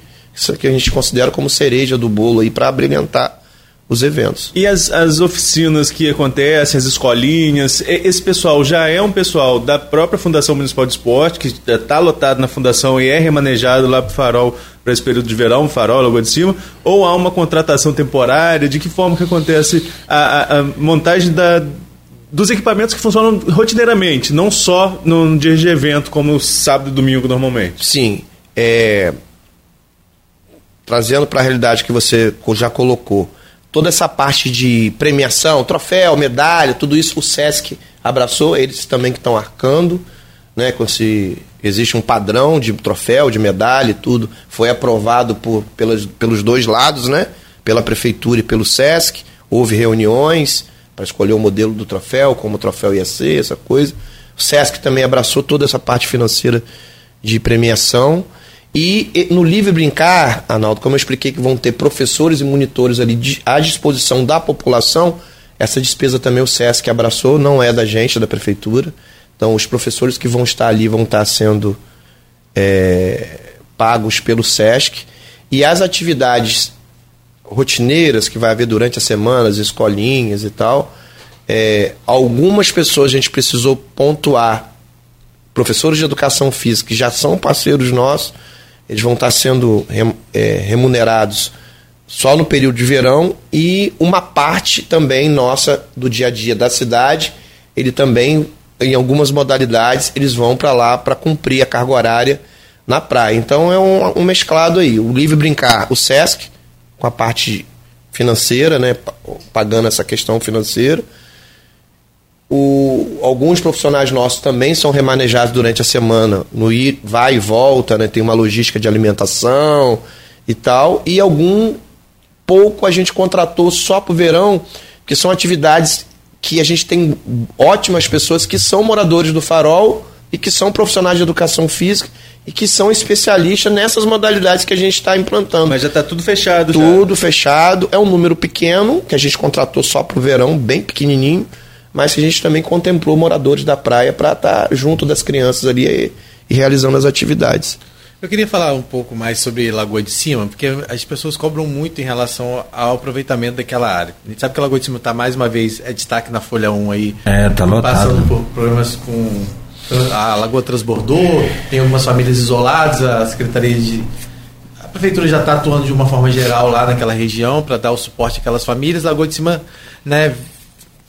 que a gente considera como cereja do bolo para brilhantar os eventos. E as, as oficinas que acontecem, as escolinhas, esse pessoal já é um pessoal da própria Fundação Municipal de Esporte, que está lotado na fundação e é remanejado lá para o Farol para esse período de verão, Farol, Lagoa de Cima, ou há uma contratação temporária? De que forma que acontece a, a, a montagem da, dos equipamentos que funcionam rotineiramente, não só no dia de evento, como sábado e domingo normalmente? Sim. É... Trazendo para a realidade que você já colocou, toda essa parte de premiação, troféu, medalha, tudo isso o SESC abraçou, eles também que estão arcando, né, com esse, existe um padrão de troféu, de medalha e tudo, foi aprovado por, pelos, pelos dois lados, né, pela prefeitura e pelo SESC, houve reuniões para escolher o modelo do troféu, como o troféu ia ser, essa coisa. O SESC também abraçou toda essa parte financeira de premiação e no Livre Brincar, Arnaldo, como eu expliquei que vão ter professores e monitores ali à disposição da população, essa despesa também o SESC abraçou, não é da gente, é da prefeitura. Então, os professores que vão estar ali vão estar sendo é, pagos pelo SESC. E as atividades rotineiras que vai haver durante a semana, as escolinhas e tal, é, algumas pessoas a gente precisou pontuar. Professores de educação física que já são parceiros nossos, eles vão estar sendo é, remunerados só no período de verão e uma parte também nossa do dia a dia da cidade, ele também em algumas modalidades eles vão para lá para cumprir a carga horária na praia. Então é um, um, mesclado aí, o livre brincar, o SESC com a parte financeira, né, pagando essa questão financeira o, alguns profissionais nossos também são remanejados durante a semana, no ir, vai e volta, né? tem uma logística de alimentação e tal. E algum pouco a gente contratou só para o verão, que são atividades que a gente tem ótimas pessoas que são moradores do farol e que são profissionais de educação física e que são especialistas nessas modalidades que a gente está implantando. Mas já está tudo fechado. Tudo já. fechado. É um número pequeno que a gente contratou só para o verão, bem pequenininho mas que a gente também contemplou moradores da praia para estar tá junto das crianças ali e, e realizando as atividades. Eu queria falar um pouco mais sobre Lagoa de Cima, porque as pessoas cobram muito em relação ao aproveitamento daquela área. A gente sabe que a Lagoa de Cima está mais uma vez, é destaque na Folha 1 aí. É, tá lotado. Passando por problemas com a Lagoa transbordou, tem algumas famílias isoladas, a Secretaria de. A Prefeitura já está atuando de uma forma geral lá naquela região para dar o suporte àquelas famílias. Lagoa de Cima né,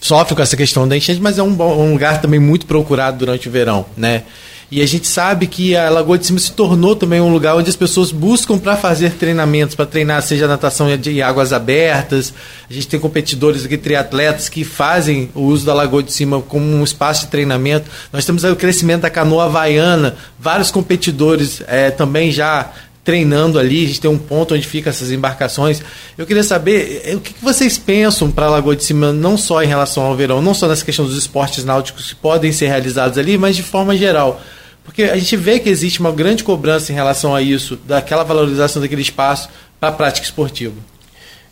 sofre com essa questão da enchente, mas é um, um, lugar também muito procurado durante o verão, né? E a gente sabe que a Lagoa de Cima se tornou também um lugar onde as pessoas buscam para fazer treinamentos, para treinar, seja natação em águas abertas. A gente tem competidores aqui, triatletas, que fazem o uso da Lagoa de Cima como um espaço de treinamento. Nós temos o crescimento da canoa havaiana, vários competidores é, também já treinando ali, a gente tem um ponto onde ficam essas embarcações. Eu queria saber eh, o que vocês pensam para a Lagoa de Cima, não só em relação ao verão, não só nessa questão dos esportes náuticos que podem ser realizados ali, mas de forma geral. Porque a gente vê que existe uma grande cobrança em relação a isso, daquela valorização daquele espaço para a prática esportiva.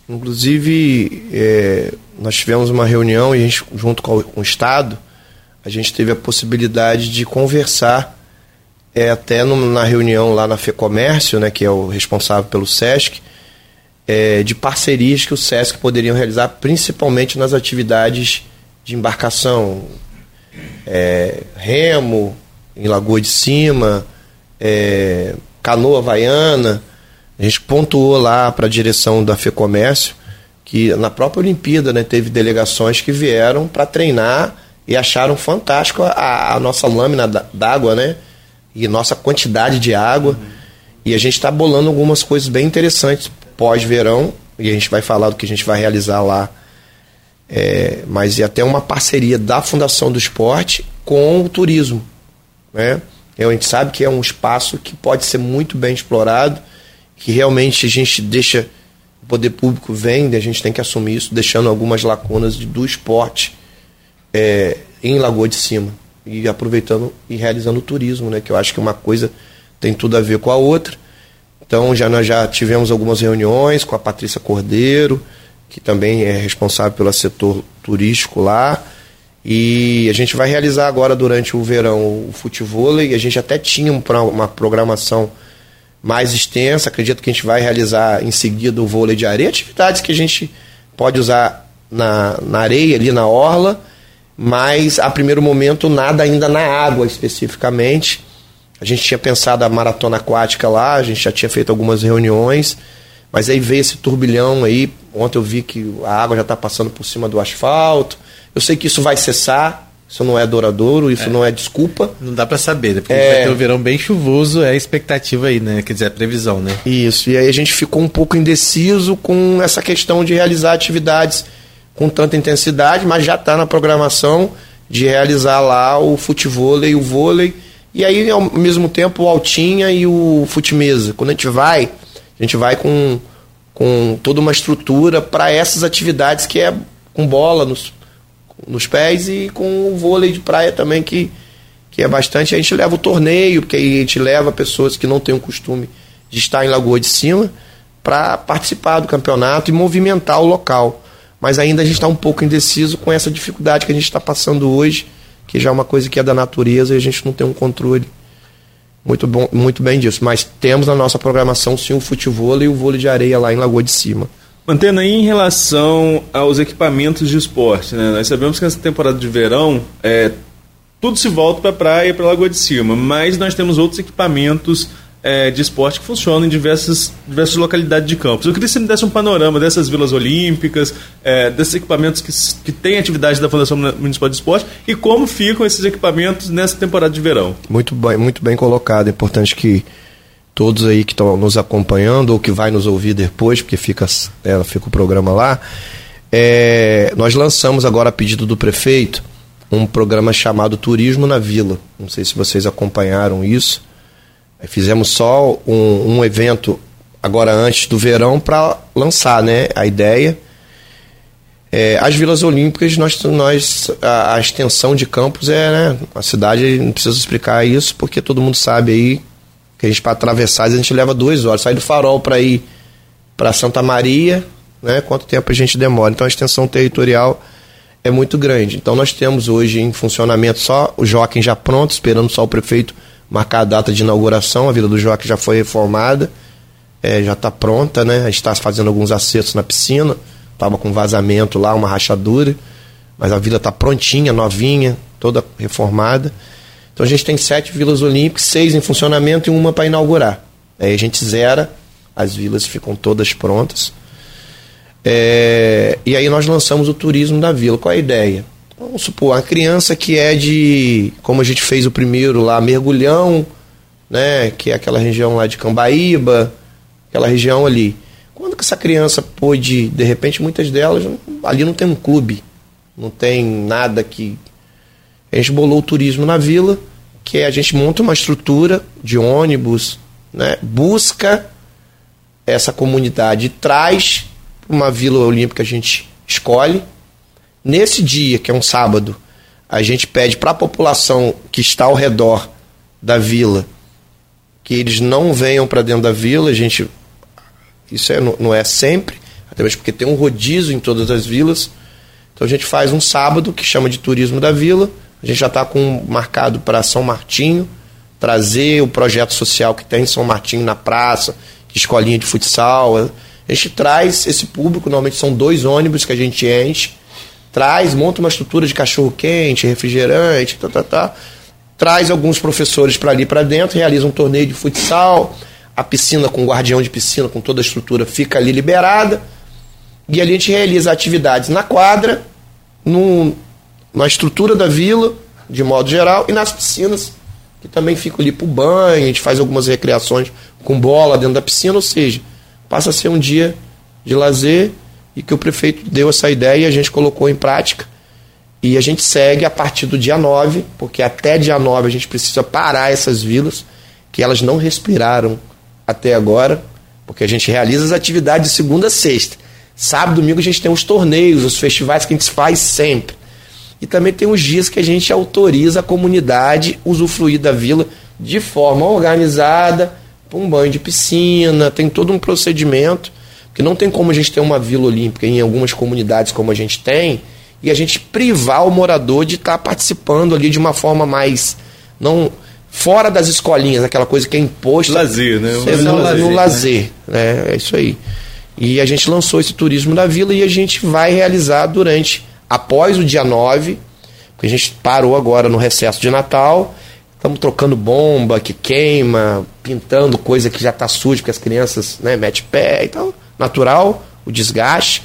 Inclusive, é, nós tivemos uma reunião e a gente, junto com o Estado, a gente teve a possibilidade de conversar é, até no, na reunião lá na FEComércio, né, que é o responsável pelo SESC, é, de parcerias que o SESC poderiam realizar, principalmente nas atividades de embarcação, é, remo, em Lagoa de Cima, é, canoa havaiana. A gente pontuou lá para a direção da FEComércio que na própria Olimpíada né, teve delegações que vieram para treinar e acharam fantástico a, a nossa lâmina d'água, né? E nossa quantidade de água. Uhum. E a gente está bolando algumas coisas bem interessantes pós-verão, e a gente vai falar do que a gente vai realizar lá. É, mas é até uma parceria da Fundação do Esporte com o turismo. Né? E a gente sabe que é um espaço que pode ser muito bem explorado, que realmente a gente deixa, o poder público vem, a gente tem que assumir isso, deixando algumas lacunas do esporte é, em Lagoa de Cima e aproveitando e realizando o turismo, né? Que eu acho que uma coisa tem tudo a ver com a outra. Então já nós já tivemos algumas reuniões com a Patrícia Cordeiro, que também é responsável pelo setor turístico lá. E a gente vai realizar agora durante o verão o futebol e a gente até tinha uma programação mais extensa. Acredito que a gente vai realizar em seguida o vôlei de areia, atividades que a gente pode usar na, na areia, ali na orla mas a primeiro momento nada ainda na água especificamente. A gente tinha pensado a maratona aquática lá, a gente já tinha feito algumas reuniões, mas aí veio esse turbilhão aí. Ontem eu vi que a água já está passando por cima do asfalto. Eu sei que isso vai cessar, isso não é duradouro, isso é. não é desculpa. Não dá para saber, depois é... vai ter o verão bem chuvoso, é a expectativa aí, né? Quer dizer, a previsão, né? Isso, e aí a gente ficou um pouco indeciso com essa questão de realizar atividades com tanta intensidade, mas já está na programação de realizar lá o futebol e o vôlei. E aí, ao mesmo tempo, o altinha e o fute-mesa. Quando a gente vai, a gente vai com, com toda uma estrutura para essas atividades que é com bola nos, nos pés e com o vôlei de praia também, que, que é bastante. A gente leva o torneio, porque aí a gente leva pessoas que não têm o costume de estar em Lagoa de Cima para participar do campeonato e movimentar o local mas ainda a gente está um pouco indeciso com essa dificuldade que a gente está passando hoje, que já é uma coisa que é da natureza e a gente não tem um controle muito, bom, muito bem disso. Mas temos na nossa programação sim o futebol e o vôlei de areia lá em Lagoa de Cima. Mantendo aí em relação aos equipamentos de esporte, né? nós sabemos que essa temporada de verão é, tudo se volta para a praia e para Lagoa de Cima, mas nós temos outros equipamentos é, de esporte que funcionam em diversas, diversas localidades de campos. Eu queria que você me desse um panorama dessas vilas olímpicas, é, desses equipamentos que, que têm atividade da Fundação Municipal de Esporte e como ficam esses equipamentos nessa temporada de verão. Muito bem, muito bem colocado. É importante que todos aí que estão nos acompanhando ou que vai nos ouvir depois, porque fica, é, fica o programa lá, é, nós lançamos agora a pedido do prefeito um programa chamado Turismo na Vila. Não sei se vocês acompanharam isso. Fizemos só um, um evento agora antes do verão para lançar né, a ideia. É, as Vilas Olímpicas, nós, nós a, a, extensão de campos é, né, a cidade, não precisa explicar isso, porque todo mundo sabe aí que a gente para atravessar a gente leva duas horas. Sai do farol para ir para Santa Maria, né, quanto tempo a gente demora. Então a extensão territorial é muito grande. Então nós temos hoje em funcionamento só o Joaquim já pronto, esperando só o prefeito marcar a data de inauguração. A Vila do Joaquim já foi reformada, é, já está pronta, né? A gente está fazendo alguns acertos na piscina, estava com vazamento lá, uma rachadura, mas a vila está prontinha, novinha, toda reformada. Então a gente tem sete vilas olímpicas, seis em funcionamento e uma para inaugurar. Aí a gente zera, as vilas ficam todas prontas. É, e aí nós lançamos o turismo da vila. Qual a ideia? Vamos supor, a criança que é de. Como a gente fez o primeiro lá, Mergulhão, né? Que é aquela região lá de Cambaíba, aquela região ali. Quando que essa criança pôde, de repente, muitas delas, ali não tem um clube, não tem nada que. A gente bolou o turismo na vila, que é a gente monta uma estrutura de ônibus, né, busca essa comunidade traz uma Vila Olímpica a gente escolhe. Nesse dia, que é um sábado, a gente pede para a população que está ao redor da vila que eles não venham para dentro da vila. A gente isso é, não é sempre, até mesmo porque tem um rodízio em todas as vilas. Então a gente faz um sábado que chama de turismo da vila. A gente já está com marcado para São Martinho trazer o projeto social que tem em São Martinho na praça, escolinha de futsal. A gente traz esse público, normalmente são dois ônibus que a gente enche, traz, monta uma estrutura de cachorro quente, refrigerante, tá, tá, tá, traz alguns professores para ali para dentro, realiza um torneio de futsal, a piscina com guardião de piscina, com toda a estrutura, fica ali liberada. E ali a gente realiza atividades na quadra, no, na estrutura da vila, de modo geral, e nas piscinas que também ficam ali para o banho, a gente faz algumas recreações com bola dentro da piscina, ou seja, passa a ser um dia de lazer e que o prefeito deu essa ideia e a gente colocou em prática. E a gente segue a partir do dia 9, porque até dia 9 a gente precisa parar essas vilas, que elas não respiraram até agora, porque a gente realiza as atividades de segunda a sexta. Sábado, domingo a gente tem os torneios, os festivais que a gente faz sempre. E também tem os dias que a gente autoriza a comunidade usufruir da vila de forma organizada, para um banho de piscina, tem todo um procedimento, que não tem como a gente ter uma vila olímpica em algumas comunidades como a gente tem, e a gente privar o morador de estar tá participando ali de uma forma mais não fora das escolinhas, aquela coisa que é imposto. Lazer, né? No, no lazer, no lazer né? É isso aí. E a gente lançou esse turismo da vila e a gente vai realizar durante após o dia 9, porque a gente parou agora no recesso de Natal, estamos trocando bomba que queima, pintando coisa que já está suja, porque as crianças né, metem pé e tal. Natural, o desgaste,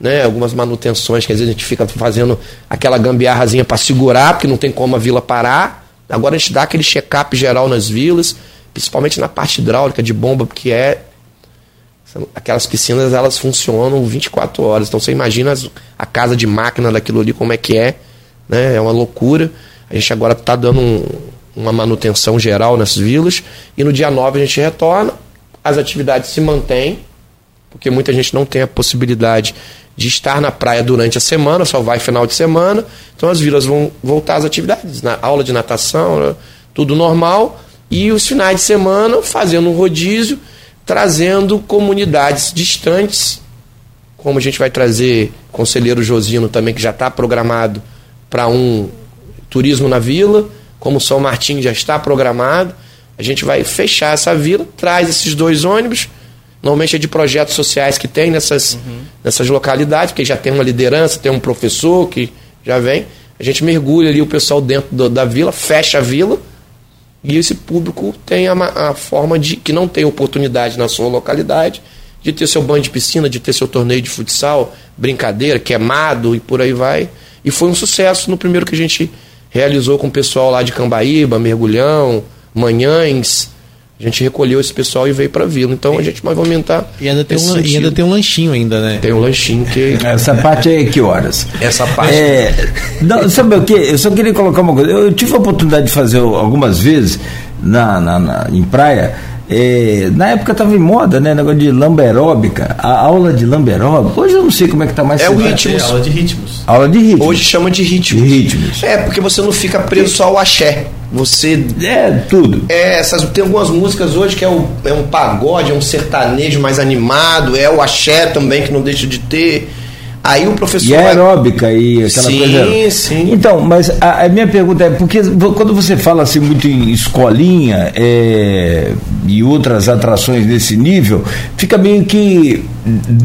né, algumas manutenções que às vezes a gente fica fazendo aquela gambiarrazinha para segurar, porque não tem como a vila parar. Agora a gente dá aquele check-up geral nas vilas, principalmente na parte hidráulica de bomba, porque é aquelas piscinas elas funcionam 24 horas. Então você imagina as, a casa de máquina daquilo ali como é que é, né? É uma loucura. A gente agora está dando um, uma manutenção geral nas vilas e no dia 9 a gente retorna, as atividades se mantêm, porque muita gente não tem a possibilidade de estar na praia durante a semana, só vai final de semana. Então as vilas vão voltar às atividades, na aula de natação, tudo normal, e os finais de semana fazendo um rodízio trazendo comunidades distantes, como a gente vai trazer Conselheiro Josino também, que já está programado para um turismo na vila, como São Martim já está programado. A gente vai fechar essa vila, traz esses dois ônibus, normalmente é de projetos sociais que tem nessas, uhum. nessas localidades, porque já tem uma liderança, tem um professor que já vem. A gente mergulha ali o pessoal dentro do, da vila, fecha a vila e esse público tem a, a, forma de que não tem oportunidade na sua localidade de ter seu banho de piscina, de ter seu torneio de futsal, brincadeira, queimado e por aí vai. E foi um sucesso no primeiro que a gente realizou com o pessoal lá de Cambaíba, Mergulhão, Manhães, a gente recolheu esse pessoal e veio para a vila. Então a gente vai aumentar. E ainda tem, um, e ainda tem um lanchinho ainda, né? Tem um lanchinho que. Essa parte aí, que horas? Essa parte. É, não, sabe o que? Eu só queria colocar uma coisa. Eu tive a oportunidade de fazer algumas vezes na, na, na em praia. É, na época estava em moda, né? Negócio de lamberóbica, a aula de lamberóbica. Hoje eu não sei como é que tá mais. É o ritmo. É, aula de ritmos. Aula de ritmos. Hoje chama de ritmos. De ritmos. É, porque você não fica preso só ao axé. Você. É, tudo. É, essas, tem algumas músicas hoje que é, o, é um pagode, é um sertanejo mais animado, é o axé também, que não deixa de ter. Aí o professor. E aeróbica e aquela sim, coisa. Sim, sim. Então, mas a, a, minha pergunta é: porque quando você fala assim muito em escolinha é, e outras atrações desse nível, fica meio que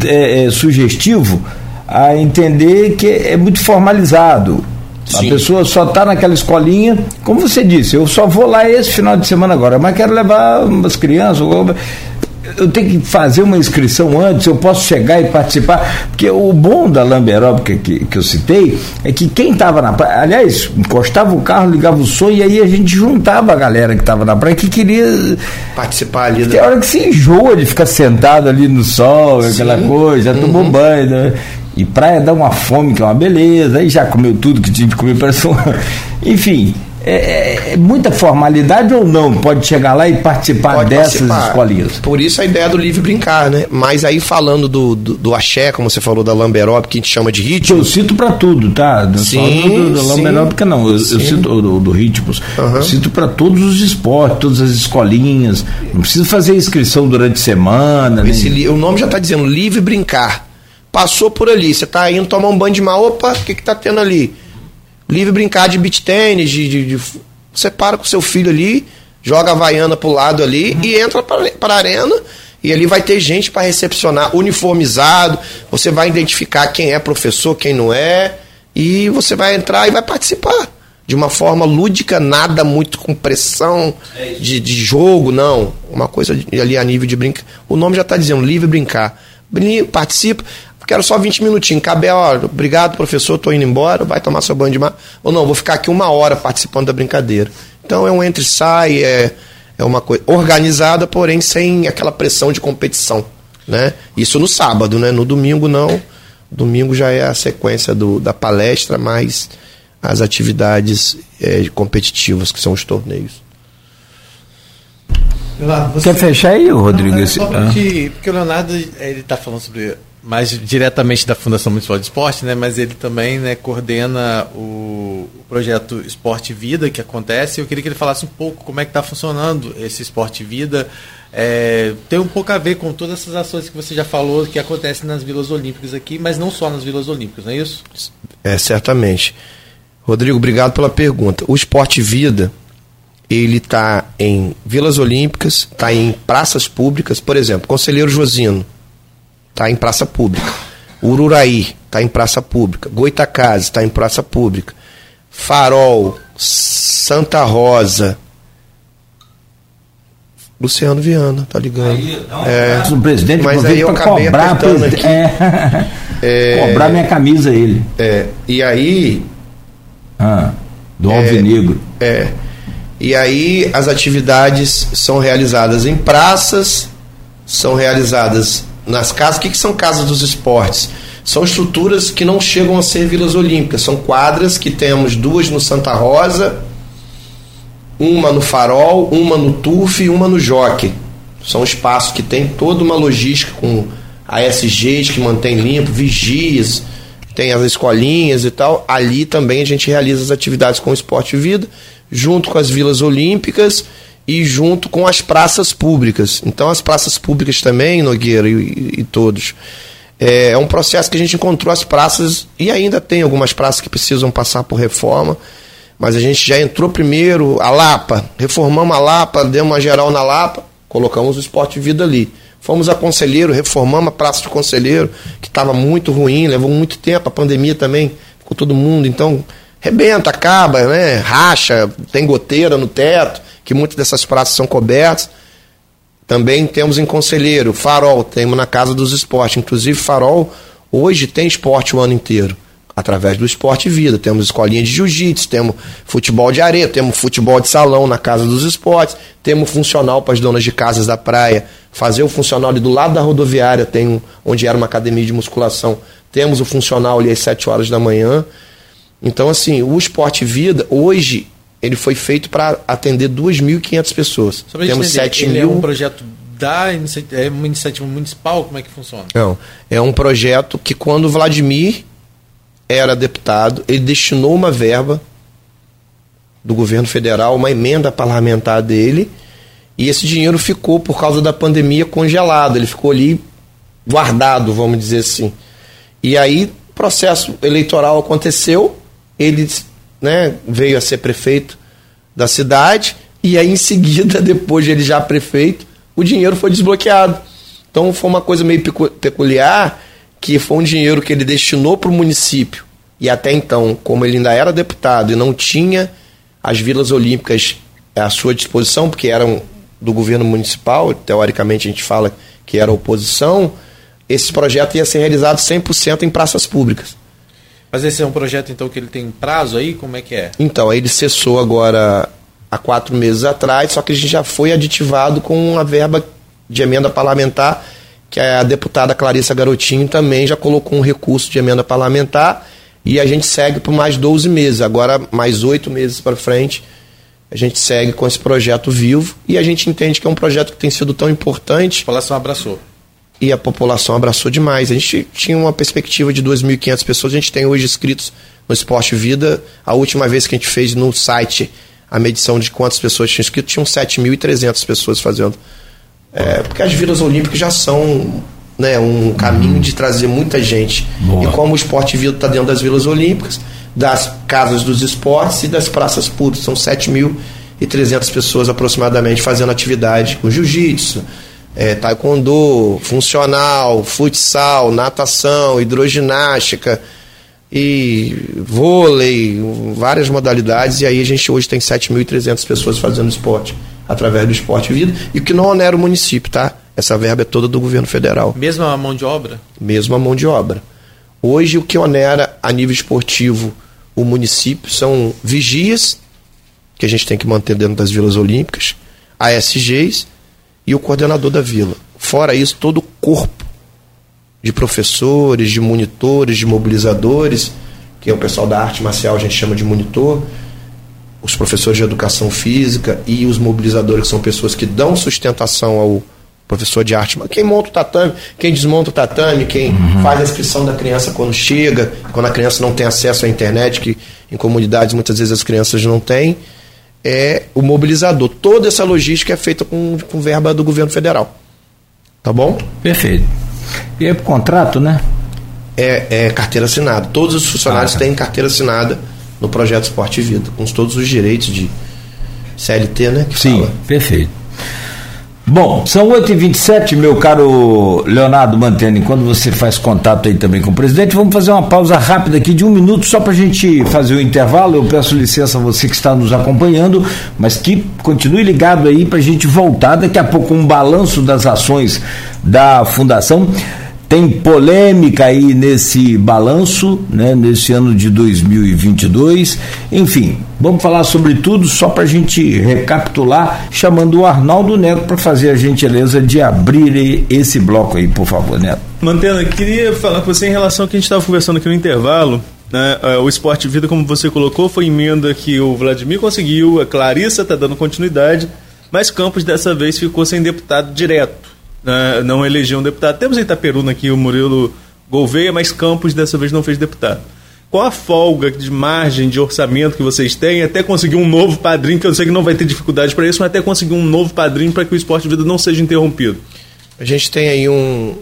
é, é, sugestivo a entender que é muito formalizado. Sim. A pessoa só está naquela escolinha, como você disse, eu só vou lá esse final de semana agora, mas quero levar umas crianças. Eu tenho que fazer uma inscrição antes, eu posso chegar e participar. Porque o bom da Lamberóbica que, que eu citei é que quem estava na praia, aliás, encostava o carro, ligava o som e aí a gente juntava a galera que estava na praia que queria participar ali. Tem hora que se enjoa de ficar sentado ali no sol, Sim. aquela coisa, já tomou uhum. banho. Né? E praia dá uma fome que é uma beleza, aí já comeu tudo que tinha que comer, um... Enfim, é, é, é, muita formalidade ou não? Pode chegar lá e participar Pode dessas participar. escolinhas? Por isso a ideia do livre brincar, né? Mas aí falando do, do, do axé, como você falou da lamberop, que a gente chama de ritmo, eu cito para tudo, tá? Não Sim, só do, do não. Eu, eu cito do, do ritmos. Eu cito para todos os esportes, todas as escolinhas. Não precisa fazer inscrição durante a semana. nem- esse li- o nome já está dizendo livre brincar. Passou por ali, você está indo tomar um banho de mar, opa, o que que tá tendo ali? Livre brincar de beach tênis, de, de, de- você para com seu filho ali, joga a vaiana pro lado ali e entra para a arena e ali vai ter gente para recepcionar, uniformizado, você vai identificar quem é professor, quem não é, e você vai entrar e vai participar. De uma forma lúdica, nada muito com pressão de, de jogo, não. Uma coisa ali a nível de brincar. O nome já está dizendo, livre brincar. Brin participa. Quero só 20 minutinhos. Cabe, ó, obrigado, professor, estou indo embora, vai tomar seu banho de mar. Ou não, vou ficar aqui uma hora participando da brincadeira. Então é um entre e sai, é, é uma coisa organizada, porém sem aquela pressão de competição. Né? Isso no sábado, né? No domingo não. Domingo já é a sequência do, da palestra, mais as atividades é, competitivas, que são os torneios. Leonardo, você- Quer fechar aí, Rodrigo? Não, é esse- só ah. porque, porque o Leonardo ele está falando sobre mais diretamente da Fundação Municipal de Esporte, né? Mas ele também né, coordena o, o projeto Esporte Vida que acontece. Eu queria que ele falasse um pouco como é que está funcionando esse Esporte Vida. É, tem um pouco a ver com todas essas ações que você já falou que acontecem nas Vilas Olímpicas aqui, mas não só nas Vilas Olímpicas, não é isso? É, certamente. Rodrigo, obrigado pela pergunta. O Esporte Vida, ele está em Vilas Olímpicas, está em praças públicas. Por exemplo, Conselheiro Josino está em praça pública. Ururaí está em praça pública. Goitacazes está em praça pública. Farol, Santa Rosa. Luciano Viana, tá ligando. É, O presidente Mas aí eu acabei cobrar, apertando presidente- aqui. é, cobrar minha camisa ele. é, e aí Ah, do Alvinegro. É. E aí as atividades são realizadas em praças, são realizadas nas casas. O que, que são casas dos esportes? São estruturas que não chegam a ser vilas olímpicas. São quadras que temos duas no Santa Rosa, uma no Farol, uma no Turf e uma no Jockey. São espaços que tem toda uma logística com ASGs que mantém limpo, vigias, tem as escolinhas e tal. Ali também a gente realiza as atividades com o Esporte Vida, junto com as vilas olímpicas e junto com as praças públicas. Então as praças públicas também, Nogueira e, e- todos. É, é um processo que a gente encontrou as praças e ainda tem algumas praças que precisam passar por reforma. Mas a gente já entrou primeiro, a Lapa, reformamos a Lapa, demos uma geral na Lapa, colocamos o esporte vida ali. Fomos a Conselheiro, reformamos a Praça do Conselheiro, que estava muito ruim, levou muito tempo, a pandemia também, ficou todo mundo, então rebenta, acaba, né? racha, tem goteira no teto, que muitas dessas praças são cobertas. Também temos em Conselheiro, Farol, temos na Casa dos Esportes. Inclusive, Farol hoje tem esporte o ano inteiro, através do Esporte Vida. Temos escolinha de jiu-jitsu, temos futebol de areia, temos futebol de salão na Casa dos Esportes, temos funcional para as donas de casas da praia, fazer o funcional ali do lado da rodoviária, tem onde era uma academia de musculação. Temos o funcional ali às 7 horas da manhã. Então, assim, o Esporte Vida, hoje, ele foi feito para atender 2.500 pessoas. Só Temos entender, 7 ele mil. é um projeto da iniciativa, é uma iniciativa municipal, como é que funciona? Não, é um projeto que quando o Vladimir era deputado, ele destinou uma verba do governo federal, uma emenda parlamentar dele, e esse dinheiro ficou, por causa da pandemia, congelado. Ele ficou ali guardado, vamos dizer assim. E aí, o processo eleitoral aconteceu, ele né, veio a ser prefeito da cidade, e aí, em seguida, depois de ele já prefeito, o dinheiro foi desbloqueado. Então, foi uma coisa meio pecu- peculiar, que foi um dinheiro que ele destinou para o município, e até então, como ele ainda era deputado e não tinha as vilas olímpicas à sua disposição, porque eram do governo municipal, teoricamente a gente fala que era oposição, esse projeto ia ser realizado 100% em praças públicas. Mas esse é um projeto, então, que ele tem prazo aí? Como é que é? Então, ele cessou agora há quatro meses atrás, só que a gente já foi aditivado com uma verba de emenda parlamentar, que a deputada Clarissa Garotinho também já colocou um recurso de emenda parlamentar. E a gente segue por mais 12 meses. Agora, mais oito meses para frente, a gente segue com esse projeto vivo. E a gente entende que é um projeto que tem sido tão importante. A população abraçou. E a população abraçou demais. A gente tinha uma perspectiva de 2.500 pessoas. A gente tem hoje inscritos no Esporte Vida. A última vez que a gente fez no site a medição de quantas pessoas tinham inscrito, tinham 7.300 pessoas fazendo. É, porque as vilas olímpicas já são né, um caminho de trazer muita gente. Boa. E como o esporte vida está dentro das vilas olímpicas, das casas dos esportes e das praças públicas, são 7.300 pessoas aproximadamente fazendo atividade com jiu-jitsu, é, taekwondo, funcional, futsal, natação, hidroginástica e vôlei, várias modalidades. E aí a gente hoje tem 7.300 pessoas fazendo esporte através do esporte vida e o que não onera o município, tá? Essa verba é toda do governo federal. Mesmo a mão de obra? Mesmo a mão de obra. Hoje, o que onera a nível esportivo o município são vigias, que a gente tem que manter dentro das vilas olímpicas, ASGs e o coordenador da vila. Fora isso, todo o corpo de professores, de monitores, de mobilizadores, que é o pessoal da arte marcial, a gente chama de monitor, os professores de educação física e os mobilizadores, que são pessoas que dão sustentação ao professor de arte, quem monta o tatame, quem desmonta o tatame, quem uhum. faz a inscrição da criança quando chega, quando a criança não tem acesso à internet, que em comunidades muitas vezes as crianças não têm, é o mobilizador. Toda essa logística é feita com, com verba do governo federal. Tá bom? Perfeito. E é por contrato, né? É, é carteira assinada. Todos os funcionários ah, tá. têm carteira assinada no projeto Esporte e Vida, com todos os direitos de CLT, né? Sim, fala. perfeito. Bom, são 8h27, meu caro Leonardo Manteni. Quando você faz contato aí também com o presidente, vamos fazer uma pausa rápida aqui de um minuto só para a gente fazer o intervalo. Eu peço licença a você que está nos acompanhando, mas que continue ligado aí para a gente voltar daqui a pouco um balanço das ações da Fundação. Tem polêmica aí nesse balanço, né, nesse ano de 2022. Enfim, vamos falar sobre tudo só para a gente recapitular, chamando o Arnaldo Neto para fazer a gentileza de abrir esse bloco aí, por favor, Neto. Mantendo, queria falar com você em relação ao que a gente estava conversando aqui no intervalo. Né, é, o Esporte Vida, como você colocou, foi emenda que o Vladimir conseguiu, a Clarissa está dando continuidade, mas Campos dessa vez ficou sem deputado direto né, não elegeu um deputado. Temos em Itaperuna aqui o Murilo Gouveia, mas Campos dessa vez não fez deputado. Qual a folga de margem de orçamento que vocês têm até conseguir um novo padrinho, que eu sei que não vai ter dificuldade para isso, mas até conseguir um novo padrinho para que o esporte de vida não seja interrompido? A gente tem aí um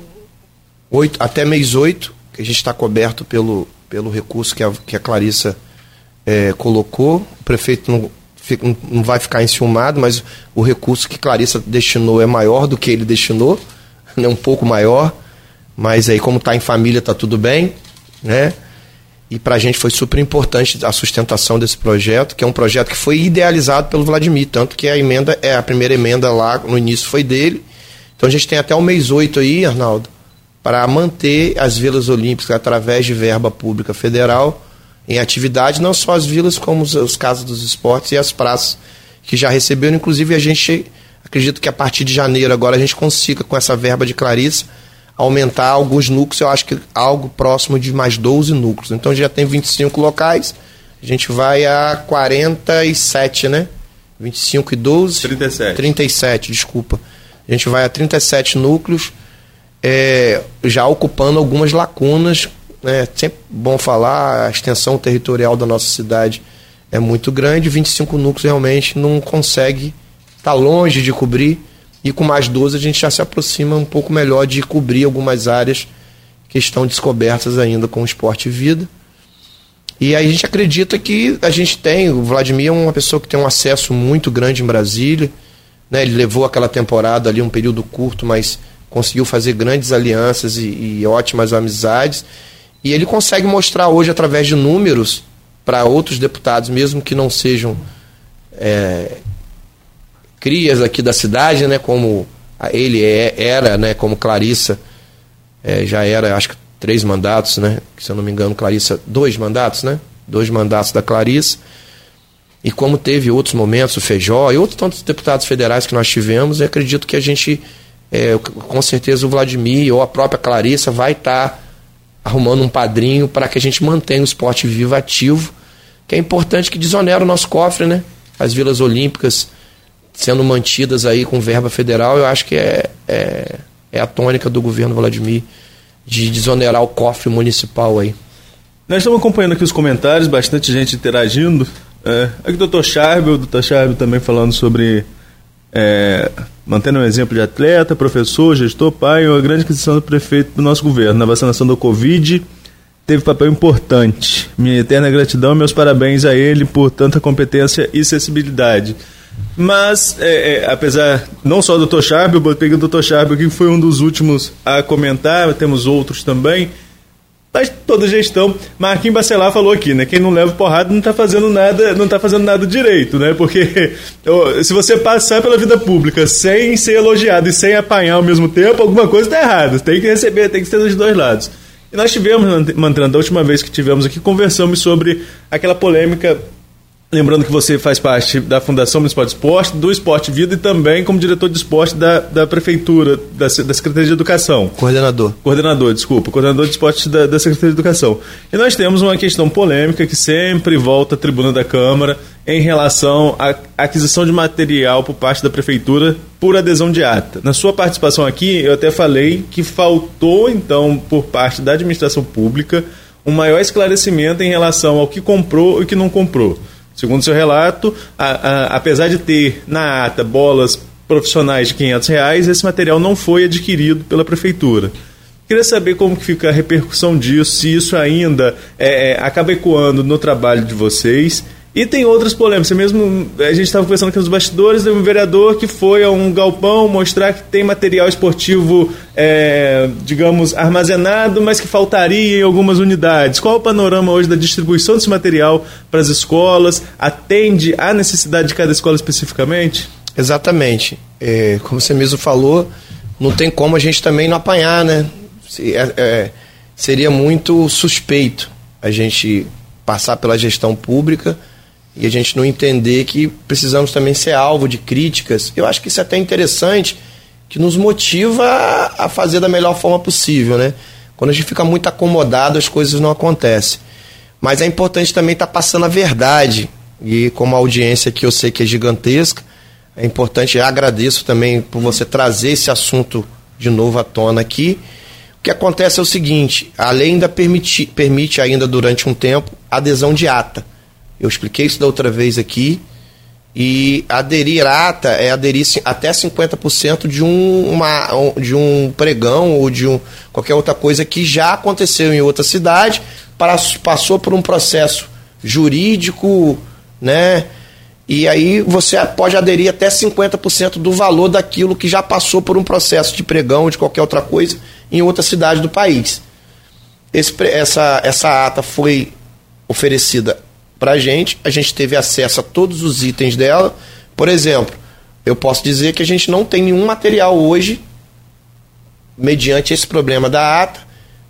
oito, até mês 8, que a gente está coberto pelo, pelo recurso que a, que a Clarissa é, colocou. O prefeito não, não vai ficar enciumado, mas o recurso que Clarissa destinou é maior do que ele destinou, né, um pouco maior, mas aí como está em família está tudo bem, né? E para a gente foi super importante a sustentação desse projeto, que é um projeto que foi idealizado pelo Vladimir, tanto que a emenda é a primeira emenda lá no início foi dele. Então a gente tem até o mês 8 aí, Arnaldo, para manter as vilas olímpicas através de verba pública federal em atividade, não só as vilas, como os, os casos dos esportes e as praças que já receberam. Inclusive, a gente acredito que a partir de janeiro agora a gente consiga, com essa verba de Clarissa, aumentar alguns núcleos, eu acho que algo próximo de mais 12 núcleos. Então já tem 25 locais, a gente vai a 47, né? 25 e 12. 37. 37, desculpa. A gente vai a 37 núcleos, é, já ocupando algumas lacunas é sempre bom falar, a extensão territorial da nossa cidade é muito grande, 25 núcleos realmente não consegue, está longe de cobrir, e com mais 12 a gente já se aproxima um pouco melhor de cobrir algumas áreas que estão descobertas ainda com o esporte e vida. E aí a gente acredita que a gente tem, o Vladimir é uma pessoa que tem um acesso muito grande em Brasília, né? ele levou aquela temporada ali, um período curto, mas conseguiu fazer grandes alianças e, e ótimas amizades. E ele consegue mostrar hoje, através de números, para outros deputados, mesmo que não sejam é, crias aqui da cidade, né, como ele é, era, né, como Clarissa, é, já era, acho que três mandatos, né, se eu não me engano, Clarissa, dois mandatos, né, dois mandatos da Clarissa, e como teve outros momentos, o Feijó e outros tantos deputados federais que nós tivemos, eu acredito que a gente, é, com certeza o Vladimir ou a própria Clarissa vai estar tá arrumando um padrinho para que a gente mantenha o esporte vivo ativo, que é importante que desonera o nosso cofre, né? As vilas olímpicas sendo mantidas aí com verba federal, eu acho que é, é, é a tônica do governo Vladimir de desonerar o cofre municipal aí. Nós estamos acompanhando aqui os comentários, bastante gente interagindo. É, aqui o doutor Charbel, o doutor Charbel também falando sobre é, mantendo um exemplo de atleta, professor, gestor, pai, uma grande aquisição do prefeito do nosso governo. Na vacinação do Covid, teve papel importante. Minha eterna gratidão e meus parabéns a ele por tanta competência e sensibilidade. Mas, é, é, apesar, não só do Dr. Charbel, eu peguei o Dr. Charbel, que foi um dos últimos a comentar, temos outros também. Mas toda gestão, Marquinhos Bacelar falou aqui, né? Quem não leva porrada não está fazendo nada, não tá fazendo nada direito, né? Porque se você passar pela vida pública sem ser elogiado e sem apanhar ao mesmo tempo, alguma coisa está errada. Tem que receber, tem que ser dos dois lados. E nós tivemos, Mantrando, da última vez que tivemos aqui, conversamos sobre aquela polêmica Lembrando que você faz parte da Fundação Municipal de Esporte, do Esporte Vida e também como diretor de esporte da, da Prefeitura, da, da Secretaria de Educação. Coordenador. Coordenador, desculpa. Coordenador de esporte da, da Secretaria de Educação. E nós temos uma questão polêmica que sempre volta à tribuna da Câmara em relação à aquisição de material por parte da Prefeitura por adesão de ata. Na sua participação aqui, eu até falei que faltou, então, por parte da administração pública, um maior esclarecimento em relação ao que comprou e o que não comprou. Segundo seu relato, a, a, apesar de ter na ata bolas profissionais de 500 reais, esse material não foi adquirido pela prefeitura. Queria saber como que fica a repercussão disso, se isso ainda é, é, acaba ecoando no trabalho de vocês e tem outras polêmicas. Mesmo a gente estava conversando aqui nos bastidores, de um vereador que foi a um galpão mostrar que tem material esportivo, é, digamos, armazenado, mas que faltaria em algumas unidades. Qual o panorama hoje da distribuição desse material para as escolas? Atende à necessidade de cada escola especificamente? Exatamente. É, como você mesmo falou, não tem como a gente também não apanhar, né? É, é, seria muito suspeito a gente passar pela gestão pública e a gente não entender que precisamos também ser alvo de críticas. Eu acho que isso é até interessante, que nos motiva a fazer da melhor forma possível, né? Quando a gente fica muito acomodado, as coisas não acontecem. Mas é importante também estar tá passando a verdade. E como a audiência que eu sei que é gigantesca, é importante, eu agradeço também por você trazer esse assunto de novo à tona aqui. O que acontece é o seguinte, a lei ainda permite, permite ainda durante um tempo adesão de ata. Eu expliquei isso da outra vez aqui. E aderir ata é aderir até 50% de um, uma, de um pregão ou de um, qualquer outra coisa que já aconteceu em outra cidade, para, passou por um processo jurídico, né? E aí você pode aderir até 50% do valor daquilo que já passou por um processo de pregão ou de qualquer outra coisa em outra cidade do país. Esse, essa, essa ata foi oferecida para a gente, a gente teve acesso a todos os itens dela. Por exemplo, eu posso dizer que a gente não tem nenhum material hoje, mediante esse problema da ata,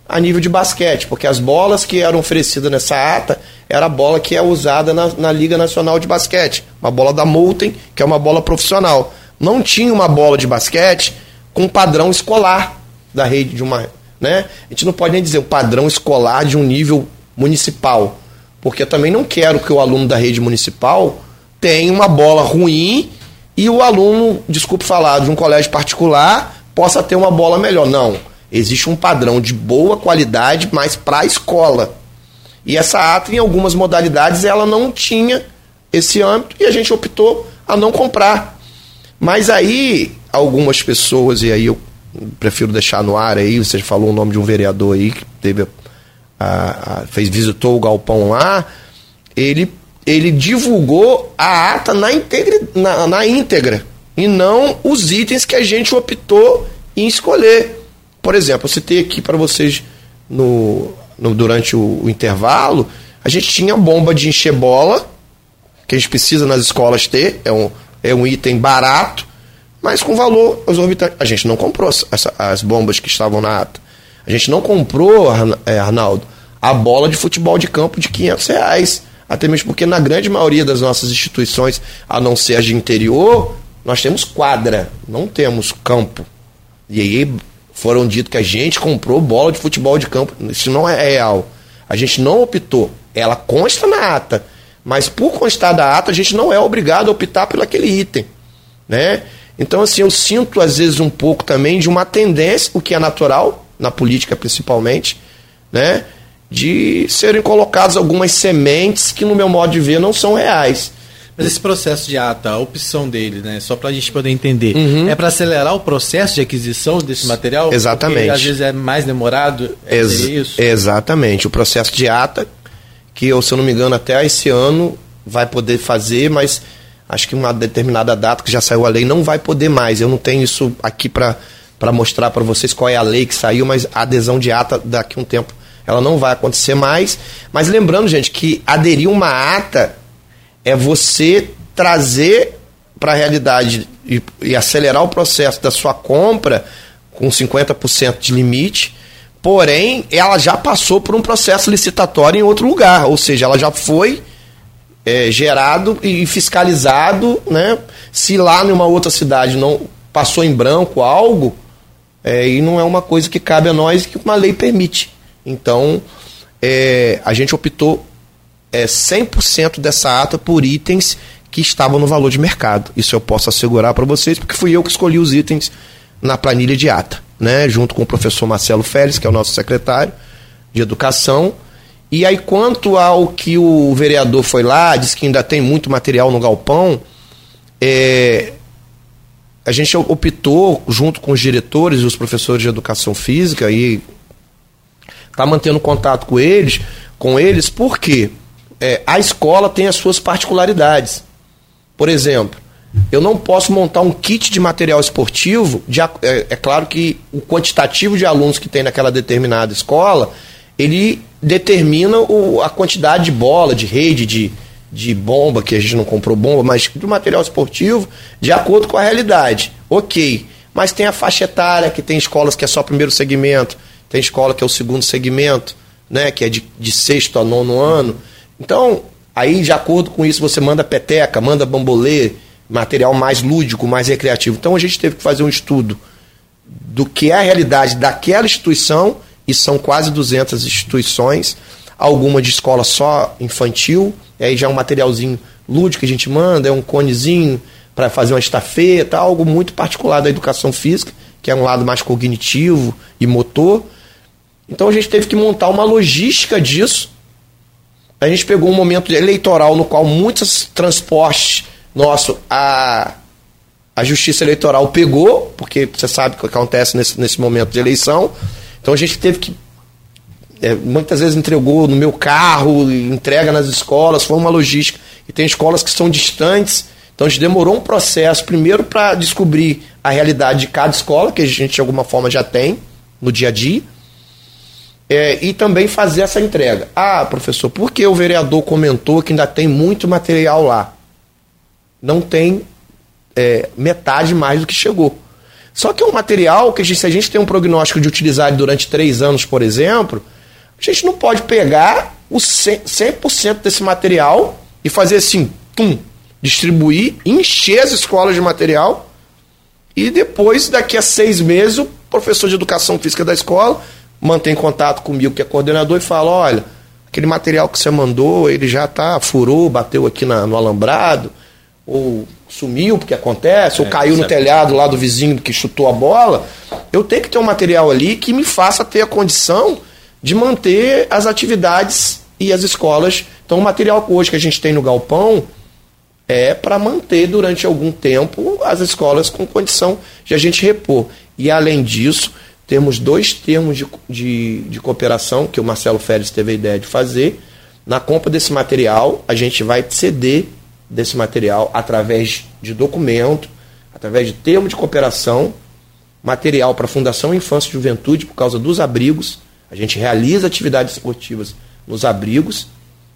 a nível de basquete, porque as bolas que eram oferecidas nessa ata era a bola que é usada na, na Liga Nacional de Basquete, uma bola da Molten, que é uma bola profissional. Não tinha uma bola de basquete com padrão escolar da rede de uma. Né? A gente não pode nem dizer o padrão escolar de um nível municipal. Porque também não quero que o aluno da rede municipal tenha uma bola ruim e o aluno, desculpe falar, de um colégio particular possa ter uma bola melhor. Não. Existe um padrão de boa qualidade, mas para a escola. E essa ata, em algumas modalidades, ela não tinha esse âmbito e a gente optou a não comprar. Mas aí, algumas pessoas, e aí eu prefiro deixar no ar aí, você falou o nome de um vereador aí que teve a, a, fez, visitou o galpão lá, ele, ele divulgou a ata na, integre, na, na íntegra e não os itens que a gente optou em escolher. Por exemplo, eu citei aqui para vocês no, no, durante o, o, intervalo, a gente tinha bomba de encher bola, que a gente precisa nas escolas ter, é um, é um item barato, mas com valor exorbitante. A gente não comprou essa, as bombas que estavam na ata. A gente não comprou, é, Arnaldo, a bola de futebol de campo de 500 reais. Até mesmo porque na grande maioria das nossas instituições, a não ser as de interior, nós temos quadra, não temos campo. E aí Foram dito que a gente comprou bola de futebol de campo. Isso não é real. A gente não optou. Ela consta na ata. Mas por constar da ata, a gente não é obrigado a optar pelo aquele item. Né? Então, assim, eu sinto às vezes um pouco também de uma tendência, o que é natural, na política principalmente, né? de serem colocadas algumas sementes que, no meu modo de ver, não são reais. Mas esse processo de ata, a opção dele, né? Só para a gente poder entender, uhum. é para acelerar o processo de aquisição desse material? Exatamente. Porque, às vezes é mais demorado. É Ex isso? Exatamente. O processo de ata, que eu, se eu não me engano, até esse ano vai poder fazer, mas acho que uma determinada data que já saiu a lei não vai poder mais. Eu não tenho isso aqui para mostrar para vocês qual é a lei que saiu, mas a adesão de ata daqui a um tempo ela não vai acontecer mais. Mas lembrando, gente, que aderir uma ata é você trazer para a realidade e, e, acelerar o processo da sua compra com 50% de limite, porém ela já passou por um processo licitatório em outro lugar, ou seja, ela já foi é, gerado e fiscalizado, né? Se lá numa outra cidade não passou em branco algo, é, e não é uma coisa que cabe a nós que uma lei permite. Então, é, a gente optou é, 100% dessa ata por itens que estavam no valor de mercado. Isso eu posso assegurar para vocês, porque fui eu que escolhi os itens na planilha de ata, né? junto com o professor Marcelo Félix, que é o nosso secretário de Educação. E aí, quanto ao que o vereador foi lá, disse que ainda tem muito material no galpão, é, a gente optou, junto com os diretores e os professores de educação física, e está mantendo contato com eles, com eles, porque é, a escola tem as suas particularidades. Por exemplo, eu não posso montar um kit de material esportivo. De, é, é, claro que o quantitativo de alunos que tem naquela determinada escola, ele determina o, a quantidade de bola, de rede, de, de bomba, que a gente não comprou bomba, mas do material esportivo, de acordo com a realidade. Ok. Mas tem a faixa etária, que tem escolas que é só primeiro segmento, tem escola que é o segundo segmento, né, que é de, de sexto a nono ano. Então, aí, de acordo com isso, você manda peteca, manda bambolê, material mais lúdico, mais recreativo. Então, a gente teve que fazer um estudo do que é a realidade daquela instituição, e são quase 200 instituições, alguma de escola só infantil, aí já é um materialzinho lúdico que a gente manda, é um conezinho para fazer uma estafeta, algo muito particular da educação física, que é um lado mais cognitivo e motor. Então a gente teve que montar uma logística disso. A gente pegou um momento eleitoral no qual muitos transportes nosso a a Justiça Eleitoral pegou, porque você sabe o que acontece nesse, nesse momento de eleição. Então a gente teve que é, muitas vezes entregou no meu carro, entrega nas escolas, foi uma logística. E tem escolas que são distantes, então a gente demorou um processo, primeiro para descobrir a realidade de cada escola, que a gente de alguma forma já tem no dia a dia, é, e também fazer essa entrega. Ah, professor, por que o vereador comentou que ainda tem muito material lá? Não tem é, metade mais do que chegou. Só que é um material que, se a gente tem um prognóstico de utilizar durante três anos, por exemplo, a gente não pode pegar o 100%, desse material e fazer assim, pum, distribuir, encher as escolas de material e depois, daqui a seis meses, o professor de educação física da escola mantém contato comigo, que é coordenador, e fala: olha, aquele material que você mandou, ele já tá, furou, bateu aqui na, no alambrado, ou sumiu, porque acontece, é, ou caiu no é telhado lá do vizinho que chutou a bola. Eu tenho que ter um material ali que me faça ter a condição de manter as atividades e as escolas. Então, o material hoje que a gente tem no galpão é para manter durante algum tempo as escolas com condição de a gente repor. E, além disso, temos dois termos de, de, de cooperação que o Marcelo Félix teve a ideia de fazer. Na compra desse material, a gente vai ceder desse material através de documento, através de termo de cooperação, material para a Fundação Infância e Juventude por causa dos abrigos. A gente realiza atividades esportivas nos abrigos.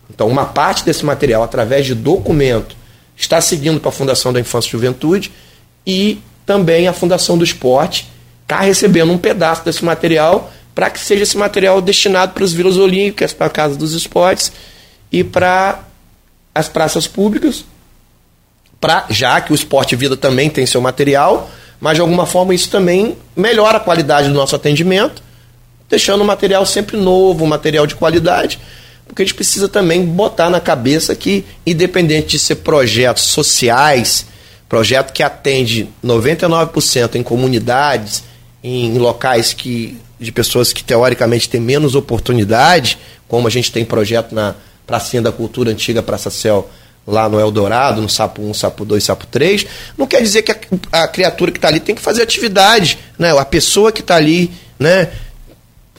Então, uma parte desse material, através de documento, está seguindo para a Fundação da Infância e Juventude e também a Fundação do Esporte, está recebendo um pedaço desse material para que seja esse material destinado para os vilas olímpicas, para a Casa dos Esportes e para as praças públicas, pra, já que o Esporte Vida também tem seu material, mas de alguma forma isso também melhora a qualidade do nosso atendimento, deixando o material sempre novo, material de qualidade, porque a gente precisa também botar na cabeça que, independente de ser projetos sociais, projeto que atende 99% em comunidades, em locais que, de pessoas que teoricamente têm menos oportunidade, como a gente tem projeto na Pracinha da Cultura Antiga Praça Céu, lá no Eldorado, no Sapo 1, Sapo 2, Sapo 3, não quer dizer que a, a criatura que está ali tem que fazer atividade. Né? A pessoa que está ali né,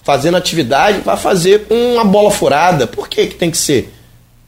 fazendo atividade vai fazer uma bola furada. Por que, que tem que ser?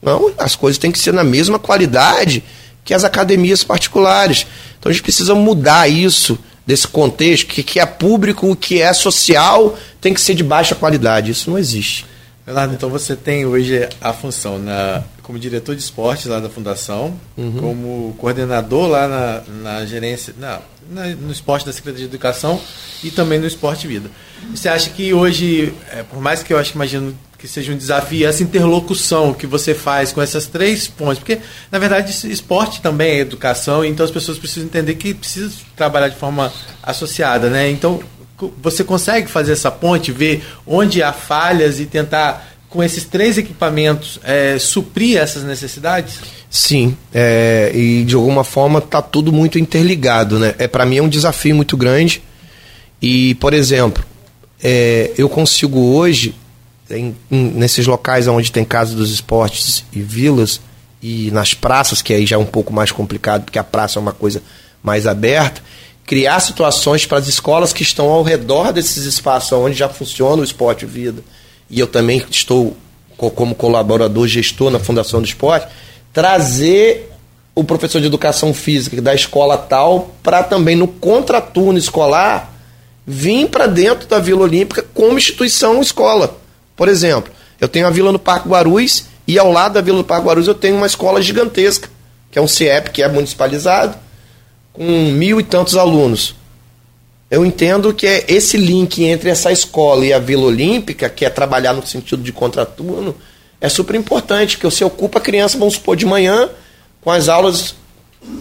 Não, as coisas têm que ser na mesma qualidade que as academias particulares. Então a gente precisa mudar isso desse contexto, que, que é público, o que é social, tem que ser de baixa qualidade. Isso não existe. Leonardo, então você tem hoje a função na, como diretor de esportes lá da Fundação, uhum. como coordenador lá na, na gerência, na, na, no esporte da Secretaria de Educação e também no esporte vida. Você acha que hoje, é, por mais que eu acho imagino que seja um desafio, essa interlocução que você faz com essas três pontes, porque na verdade esporte também é educação, então as pessoas precisam entender que precisa trabalhar de forma associada, né? Então você consegue fazer essa ponte, ver onde há falhas e tentar, com esses três equipamentos, é, suprir essas necessidades? Sim, é, e de alguma forma está tudo muito interligado, né? É, Para mim é um desafio muito grande. E, por exemplo, é, eu consigo hoje, em, em, nesses locais onde tem casa dos esportes e vilas, e nas praças, que aí já é um pouco mais complicado, porque a praça é uma coisa mais aberta, criar situações para as escolas que estão ao redor desses espaços onde já funciona o esporte vida. E eu também estou como colaborador gestor na Fundação do Esporte, trazer o professor de educação física da escola tal para também no contraturno escolar vir para dentro da Vila Olímpica como instituição escola. Por exemplo, eu tenho a Vila no Parque Guarulhos e ao lado da Vila do Parque Guarulhos eu tenho uma escola gigantesca, que é um CIEP que é municipalizado, com mil e tantos alunos. Eu entendo que é esse link entre essa escola e a Vila Olímpica, que é trabalhar no sentido de contraturno, é super importante, que você ocupa a criança, vamos supor, de manhã, com as aulas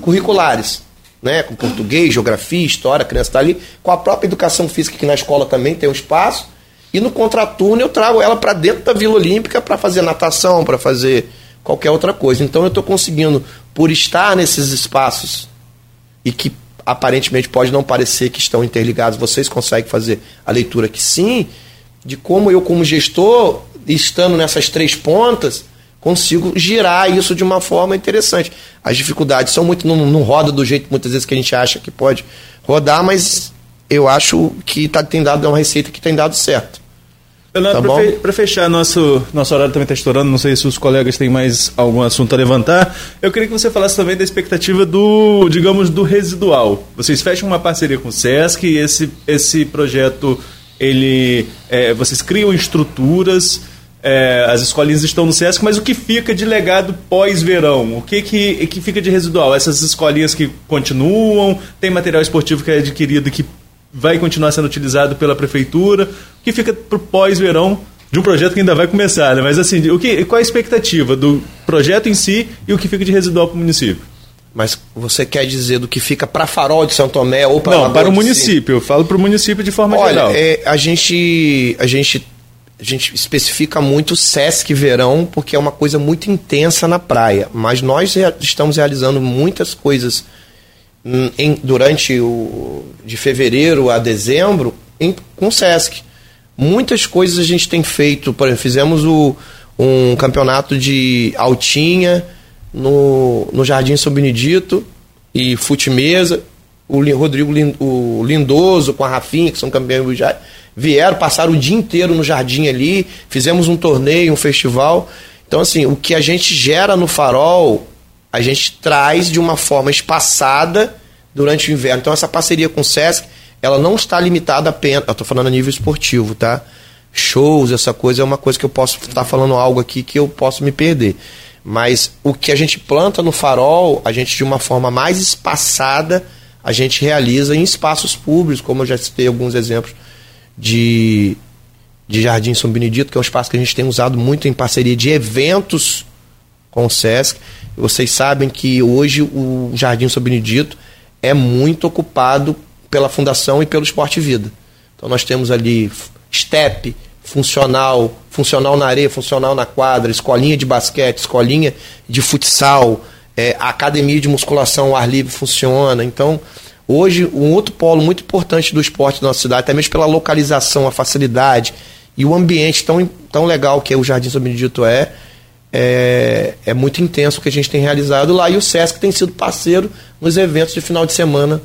curriculares, né? com português, geografia, história, a criança está ali, com a própria educação física, que na escola também tem um espaço, e no contraturno eu trago ela para dentro da Vila Olímpica para fazer natação, para fazer qualquer outra coisa. Então eu estou conseguindo, por estar nesses espaços e que aparentemente pode não parecer que estão interligados, vocês conseguem fazer a leitura que sim, de como eu, como gestor, estando nessas três pontas, consigo girar isso de uma forma interessante. As dificuldades são muito. Não, não roda do jeito muitas vezes que a gente acha que pode rodar, mas eu acho que tá, tem dado é uma receita que tem dado certo. Leonardo, tá para fechar, nosso, nosso horário também está estourando, não sei se os colegas têm mais algum assunto a levantar. Eu queria que você falasse também da expectativa do, digamos, do residual. Vocês fecham uma parceria com o SESC e esse, esse projeto, ele, é, vocês criam estruturas, é, as escolinhas estão no SESC, mas o que fica de legado pós-verão? O que, que, que fica de residual? Essas escolinhas que continuam, tem material esportivo que é adquirido que vai continuar sendo utilizado pela prefeitura, o que fica para o pós-verão de um projeto que ainda vai começar, né? Mas assim, o que, qual a expectativa do projeto em si e o que fica de residual para o município? Mas você quer dizer do que fica para Farol de São Tomé ou para Não, para o município. Eu falo para o município de forma Olha, geral. É, a gente a gente a gente especifica muito Sesc Verão porque é uma coisa muito intensa na praia. Mas nós estamos realizando muitas coisas em, durante o de fevereiro a dezembro em, com o Sesc. Muitas coisas a gente tem feito, por exemplo, fizemos o, um campeonato de altinha no, no Jardim São Benedito e fute-mesa. O Rodrigo o Lindoso com a Rafinha, que são campeões já vieram, passaram o dia inteiro no jardim ali, fizemos um torneio, um festival. Então, assim, o que a gente gera no farol a gente traz de uma forma espaçada durante o inverno. Então essa parceria com o SESC, ela não está limitada apenas, eu estou falando a nível esportivo, tá? Shows, essa coisa é uma coisa que eu posso estar tá falando algo aqui que eu posso me perder. Mas o que a gente planta no farol, a gente de uma forma mais espaçada, a gente realiza em espaços públicos, como eu já citei alguns exemplos de, de Jardim São Benedito, que é um espaço que a gente tem usado muito em parceria de eventos com o SESC. Vocês sabem que hoje o Jardim São Benedito é muito ocupado pela Fundação e pelo Esporte Vida. Então nós temos ali step, funcional, funcional na areia, funcional na quadra, escolinha de basquete, escolinha de futsal, é, academia de musculação ao ar livre funciona. Então, hoje, um outro polo muito importante do esporte da nossa cidade, até mesmo pela localização, a facilidade e o ambiente tão, tão legal que o Jardim São Benedito é, é, é muito intenso o que a gente tem realizado lá. E o SESC tem sido parceiro nos eventos de final de semana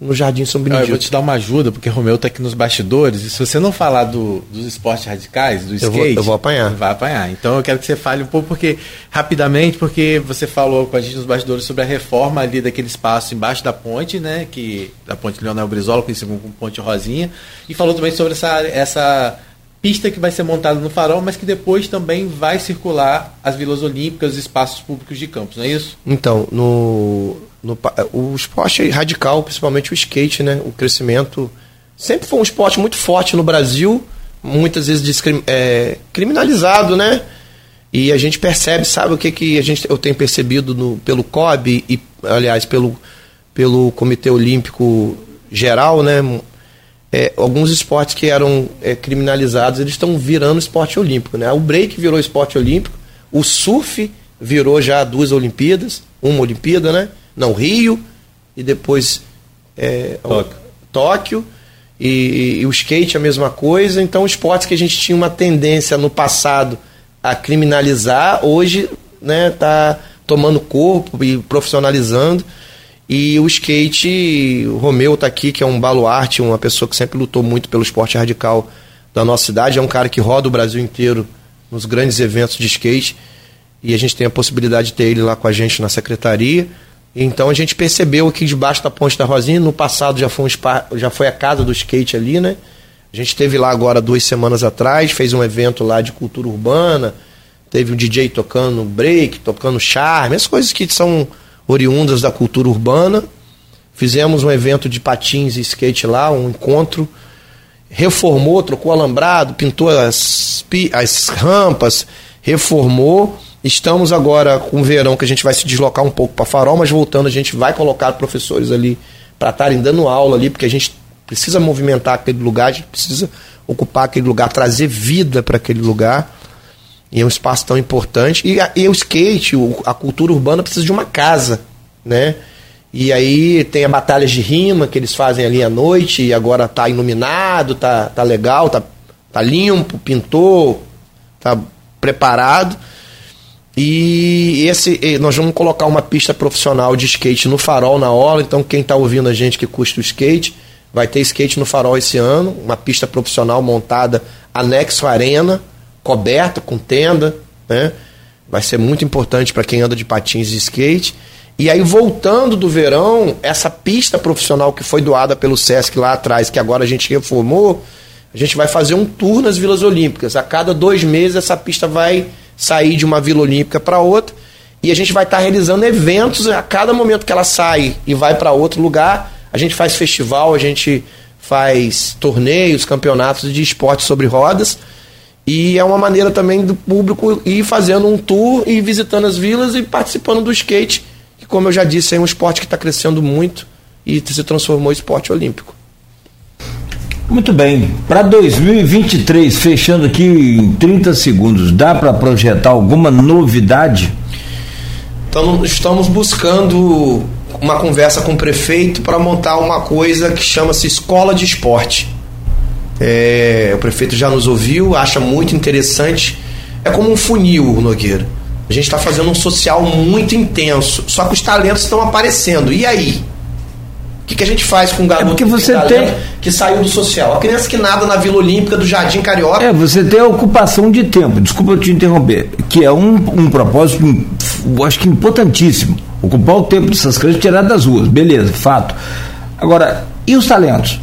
no Jardim São Benedito. Eu vou te dar uma ajuda, porque o Romeu está aqui nos bastidores, e se você não falar do, dos esportes radicais, do skate... Eu vou, eu vou apanhar. Vai apanhar. Então eu quero que você fale um pouco, porque rapidamente, porque você falou com a gente nos bastidores sobre a reforma ali daquele espaço embaixo da ponte, né, que da ponte Leonel Brizola, conhecido como Ponte Rosinha, e falou também sobre essa, essa pista que vai ser montada no farol, mas que depois também vai circular as vilas olímpicas, os espaços públicos de campos, não é isso? Então, no, no, o esporte radical, principalmente o skate, né? O crescimento sempre foi um esporte muito forte no Brasil, muitas vezes é, criminalizado, né? E a gente percebe, sabe o que, que a gente, eu tenho percebido no, pelo COB e, aliás, pelo, pelo Comitê Olímpico Geral, né? É, alguns esportes que eram é, criminalizados, eles estão virando esporte olímpico, né? O break virou esporte olímpico, o surf virou já duas Olimpíadas, uma Olimpíada, né? Não, Rio e depois é, Tóquio. Tóquio e, e, o skate a mesma coisa. Então, esportes que a gente tinha uma tendência no passado a criminalizar, hoje né, tá tomando corpo e profissionalizando. E o skate, o Romeu está aqui, que é um baluarte, uma pessoa que sempre lutou muito pelo esporte radical da nossa cidade. É um cara que roda o Brasil inteiro nos grandes eventos de skate. E a gente tem a possibilidade de ter ele lá com a gente na secretaria. Então a gente percebeu aqui debaixo da Ponte da Rosinha, no passado já foi, um spa, já foi a casa do skate ali, né? A gente teve lá agora duas semanas atrás, fez um evento lá de cultura urbana, teve um DJ tocando break, tocando charme, as coisas que são oriundas da cultura urbana. Fizemos um evento de patins e skate lá, um encontro. Reformou, trocou alambrado, pintou as, as rampas, reformou Estamos agora com o verão que a gente vai se deslocar um pouco para Farol, mas voltando a gente vai colocar professores ali para estarem dando aula ali, porque a gente precisa movimentar aquele lugar, a gente precisa ocupar aquele lugar, trazer vida para aquele lugar. E é um espaço tão importante. E, a, e o skate, o, a cultura urbana precisa de uma casa, né? E aí tem a batalha de rima que eles fazem ali à noite, e agora tá iluminado, tá, tá legal, tá, tá limpo, pintou, tá preparado. E esse nós vamos colocar uma pista profissional de skate no farol na hora. Então quem está ouvindo a gente que custa o skate, vai ter skate no farol esse ano, uma pista profissional montada anexo à arena, coberta com tenda, né? Vai ser muito importante para quem anda de patins e skate. E aí voltando do verão, essa pista profissional que foi doada pelo SESC lá atrás, que agora a gente reformou, a gente vai fazer um tour nas Vilas Olímpicas. A cada dois meses essa pista vai sair de uma Vila Olímpica para outra. E a gente vai estar tá realizando eventos a cada momento que ela sai e vai para outro lugar. A gente faz festival, a gente faz torneios, campeonatos de esporte sobre rodas. E é uma maneira também do público ir fazendo um tour e visitando as vilas e participando do skate, que, como eu já disse, é um esporte que está crescendo muito e se transformou em esporte olímpico. Muito bem. Para 2023, fechando aqui em 30 segundos, dá para projetar alguma novidade? Então, estamos buscando uma conversa com o prefeito para montar uma coisa que chama-se Escola de Esporte. É, o prefeito já nos ouviu, acha muito interessante. É como um funil, Nogueira. A gente está fazendo um social muito intenso, só que os talentos estão aparecendo. E aí? O que, que a gente faz com um garoto é porque você que, tá tem... que saiu do social? A criança que nada na Vila Olímpica do Jardim Carioca. É, você tem a ocupação de tempo, desculpa eu te interromper, que é um, um propósito, eu acho que importantíssimo. Ocupar o tempo dessas crianças tirar das ruas, beleza, fato. Agora, e os talentos?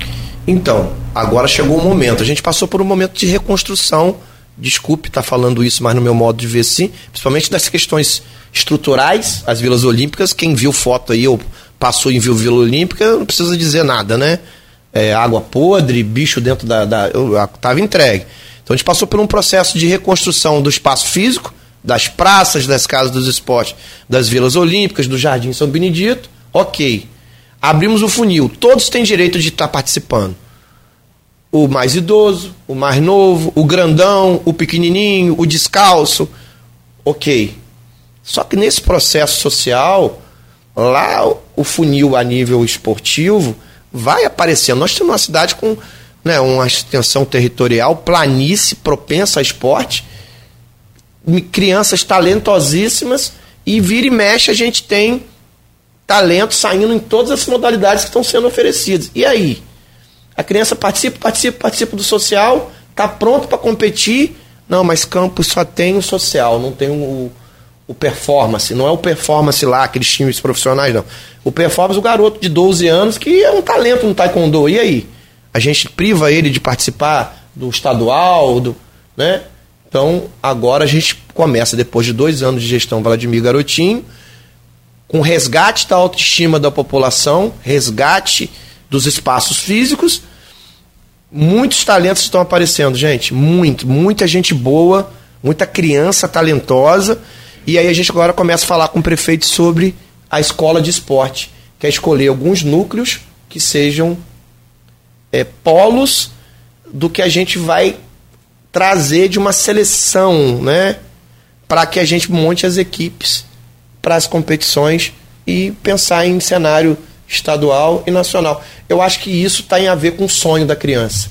Então, agora chegou o momento. A gente passou por um momento de reconstrução. Desculpe estar tá falando isso, mas no meu modo de ver sim, principalmente das questões estruturais, as vilas olímpicas. Quem viu foto aí, eu passou em Vila Olímpica, não precisa dizer nada, né? É, água podre, bicho dentro da. da estava entregue. Então a gente passou por um processo de reconstrução do espaço físico, das praças, das casas dos esportes, das vilas olímpicas, do Jardim São Benedito. Ok. abrimos o funil, todos têm direito de estar participando. O mais idoso, o mais novo, o grandão, o pequenininho, o descalço. Ok. Só que nesse processo social, lá o funil a nível esportivo vai aparecendo. Nós temos uma cidade com né, uma extensão territorial, planície, propensa a esporte, crianças talentosíssimas, e vira e mexe a gente tem talento saindo em todas as modalidades que estão sendo oferecidas. E aí? A criança participa, participa, participa do social, está pronto para competir. Não, mas campo só tem o social, não tem o, o performance. Não é o performance lá, aqueles times profissionais, não. O performance, o garoto de 12 anos que é um talento no taekwondo. E aí? A gente priva ele de participar do estadual, do, né? Então, agora a gente começa, depois de dois anos de gestão Vladimir Garotinho, com resgate da autoestima da população, resgate dos espaços físicos. Muitos talentos estão aparecendo, gente. Muito, muita gente boa, muita criança talentosa. E aí a gente agora começa a falar com o prefeito sobre a escola de esporte, que é escolher alguns núcleos que sejam é, polos do que a gente vai trazer de uma seleção, né? Para que a gente monte as equipes para as competições e pensar em cenário estadual e nacional. Eu acho que isso tem a ver com o sonho da criança.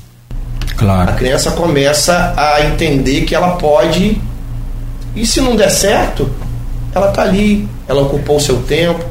Claro. A criança começa a entender que ela pode. E se não der certo, ela tá ali, ela ocupou o seu tempo,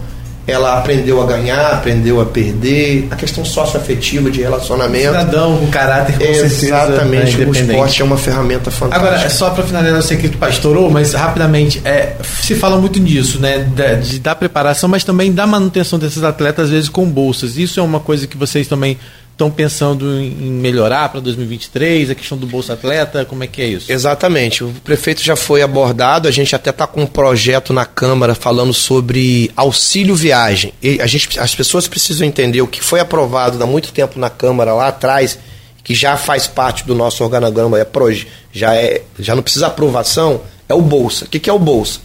ela aprendeu a ganhar, aprendeu a perder, a questão socioafetiva de relacionamento. Cidadão com caráter com Exatamente, certeza, né, o esporte é uma ferramenta fantástica. Agora, só para finalizar, eu sei que tu pastorou, mas rapidamente, é, se fala muito nisso, né, de, de, da preparação, mas também da manutenção desses atletas, às vezes com bolsas. Isso é uma coisa que vocês também estão pensando em melhorar para 2023, a questão do Bolsa Atleta, como é que é isso? Exatamente. O prefeito já foi abordado, a gente até está com um projeto na Câmara falando sobre auxílio viagem. E a gente, as pessoas precisam entender o que foi aprovado há muito tempo na Câmara lá atrás, que já faz parte do nosso organograma, é proje, já, é, já não precisa aprovação, é o Bolsa. O que, que é o Bolsa?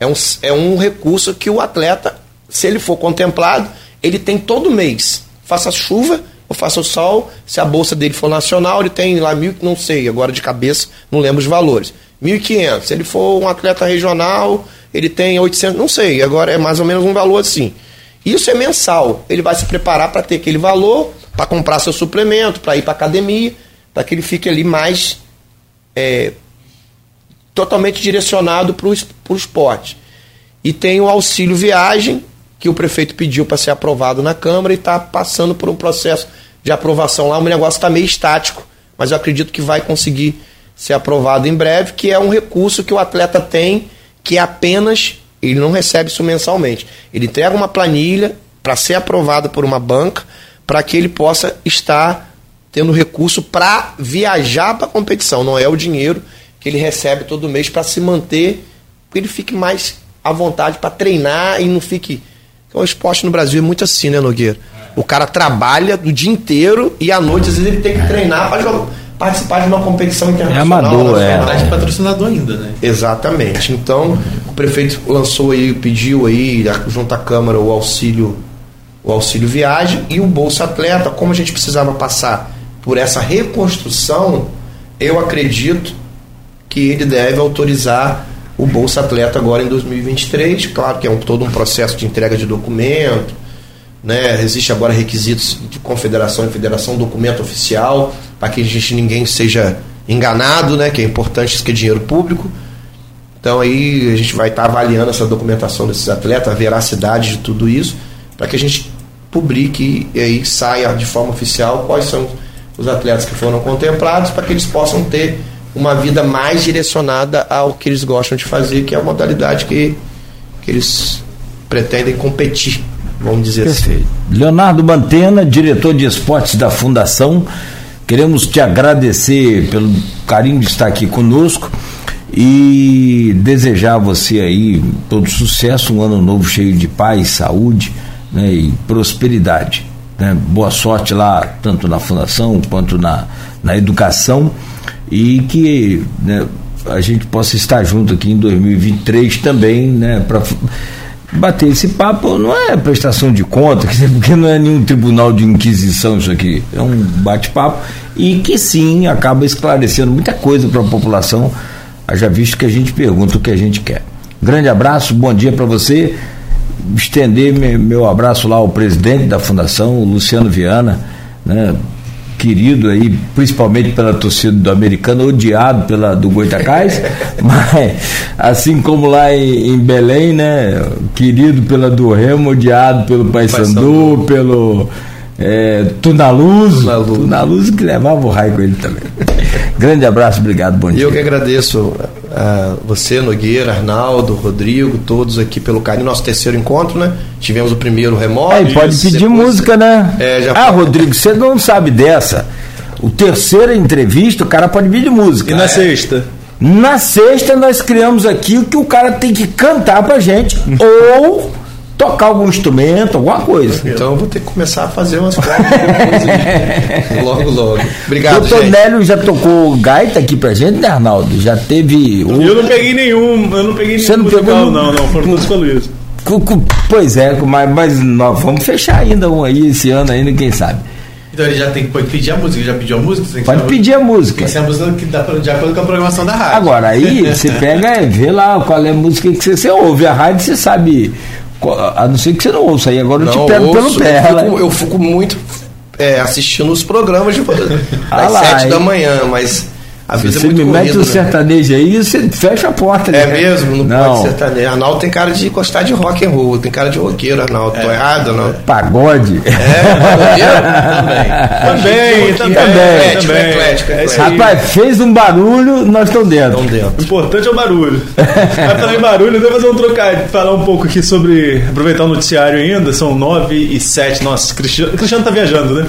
É um, é um recurso que o atleta, se ele for contemplado, ele tem todo mês. Faça chuva, faça o sol, se a bolsa dele for nacional, ele tem lá mil, não sei, agora de cabeça, não lembro os valores. 1.500. Se ele for um atleta regional, ele tem 800, não sei, agora é mais ou menos um valor assim. Isso é mensal. Ele vai se preparar para ter aquele valor, para comprar seu suplemento, para ir para academia, para que ele fique ali mais é, totalmente direcionado para o esporte. E tem o auxílio viagem, que o prefeito pediu para ser aprovado na Câmara e está passando por um processo de aprovação lá. O negócio está meio estático, mas eu acredito que vai conseguir ser aprovado em breve, que é um recurso que o atleta tem, que é apenas, ele não recebe isso mensalmente. Ele entrega uma planilha para ser aprovada por uma banca, para que ele possa estar tendo recurso para viajar para a competição. Não é o dinheiro que ele recebe todo mês para se manter, que ele fique mais à vontade para treinar e não fique o esporte no Brasil é muito assim, né, Nogueira? O cara trabalha do dia inteiro e à noite, às vezes, ele tem que treinar para participar de uma competição internacional. É amador, é. Tá de patrocinador ainda, né? Exatamente. Então, o prefeito lançou aí, pediu aí, junto à Câmara, o auxílio, o auxílio viagem e o Bolsa Atleta. Como a gente precisava passar por essa reconstrução, eu acredito que ele deve autorizar o Bolsa Atleta agora em 2023. Claro que é um, todo um processo de entrega de documento, né? Existe agora requisitos de confederação e federação, documento oficial, para que a gente, ninguém seja enganado, né? Que é importante isso que é dinheiro público. Então aí a gente vai estar tá avaliando essa documentação desses atletas, a veracidade de tudo isso, para que a gente publique e aí saia de forma oficial quais são os atletas que foram contemplados, para que eles possam ter uma vida mais direcionada ao que eles gostam de fazer, que é a modalidade que, que eles pretendem competir, vamos dizer assim. Perfeito. assim. Leonardo Mantena, diretor de esportes da Fundação, queremos te agradecer pelo carinho de estar aqui conosco e desejar a você aí todo sucesso, um ano novo cheio de paz, saúde né, e prosperidade. Né? Boa sorte lá, tanto na Fundação quanto na, na educação e que né, a gente possa estar junto aqui em 2023 também, né, para bater esse papo não é prestação de conta, porque não é nenhum tribunal de inquisição isso aqui, é um bate-papo e que sim acaba esclarecendo muita coisa para a população, já visto que a gente pergunta o que a gente quer. Grande abraço, bom dia para você. Estender meu abraço lá ao presidente da fundação, o Luciano Viana, né? Querido aí, principalmente pela torcida do americano, odiado pela do Goitacás, mas assim como lá em, em, Belém, né? Querido pela do Remo, odiado pelo Paysandu, pelo é, Tunaluso. Tunaluso que levava o raio com ele também. Grande abraço, obrigado, bom dia. Eu que agradeço a você, Nogueira, Arnaldo, Rodrigo, todos aqui pelo carinho. Nosso terceiro encontro, né? Tivemos o primeiro remoto. Aí pode pedir depois... música, né? É, já ah, Rodrigo, você não sabe dessa. O terceira entrevista, o cara pode pedir música. E na é. sexta? Na sexta nós criamos aqui o que o cara tem que cantar pra gente. ou tocar algum instrumento, alguma coisa. Então eu vou ter que começar a fazer umas coisas logo, logo. Obrigado, Doutor gente. Nélio já tocou gaita aqui pra gente, né, Arnaldo? Já teve. Um... Eu não peguei nenhum, eu não peguei Você nenhum não musical, pegou... não, não, foram música Luiz. Pois é, mas, mas nós vamos fechar ainda um aí esse ano ainda, quem sabe. Então ele já tem que pedir a música, já pediu a música? Pode pedir a música. Tem que ser a música que dá de acordo com a programação da rádio. Agora, aí você pega e vê lá qual é a música que você, você ouve. A rádio você sabe a não ser que você não ouça aí, agora não, eu te pego ouço, pelo pé. Eu fico, eu fico muito é, assistindo os programas de, ah às sete da manhã, mas a vida você é me mete um né? sertanejo aí você fecha a porta. É né? mesmo? Não, não, pode sertanejo. Arnaldo tem cara de gostar de rock and roll, tem cara de roqueiro, Arnaldo. É. Tô errado, não? Pagode. É, também. também, também. também. Eclético, também. Eclético, eclético. Rapaz, fez um barulho, nós estamos dentro. Estamos dentro. O importante é o barulho. Mas falar em barulho, eu devo fazer um trocadilho, falar um pouco aqui sobre, aproveitar o noticiário ainda, são nove e sete. Nossa, Cristiano, Cristiano tá viajando, né?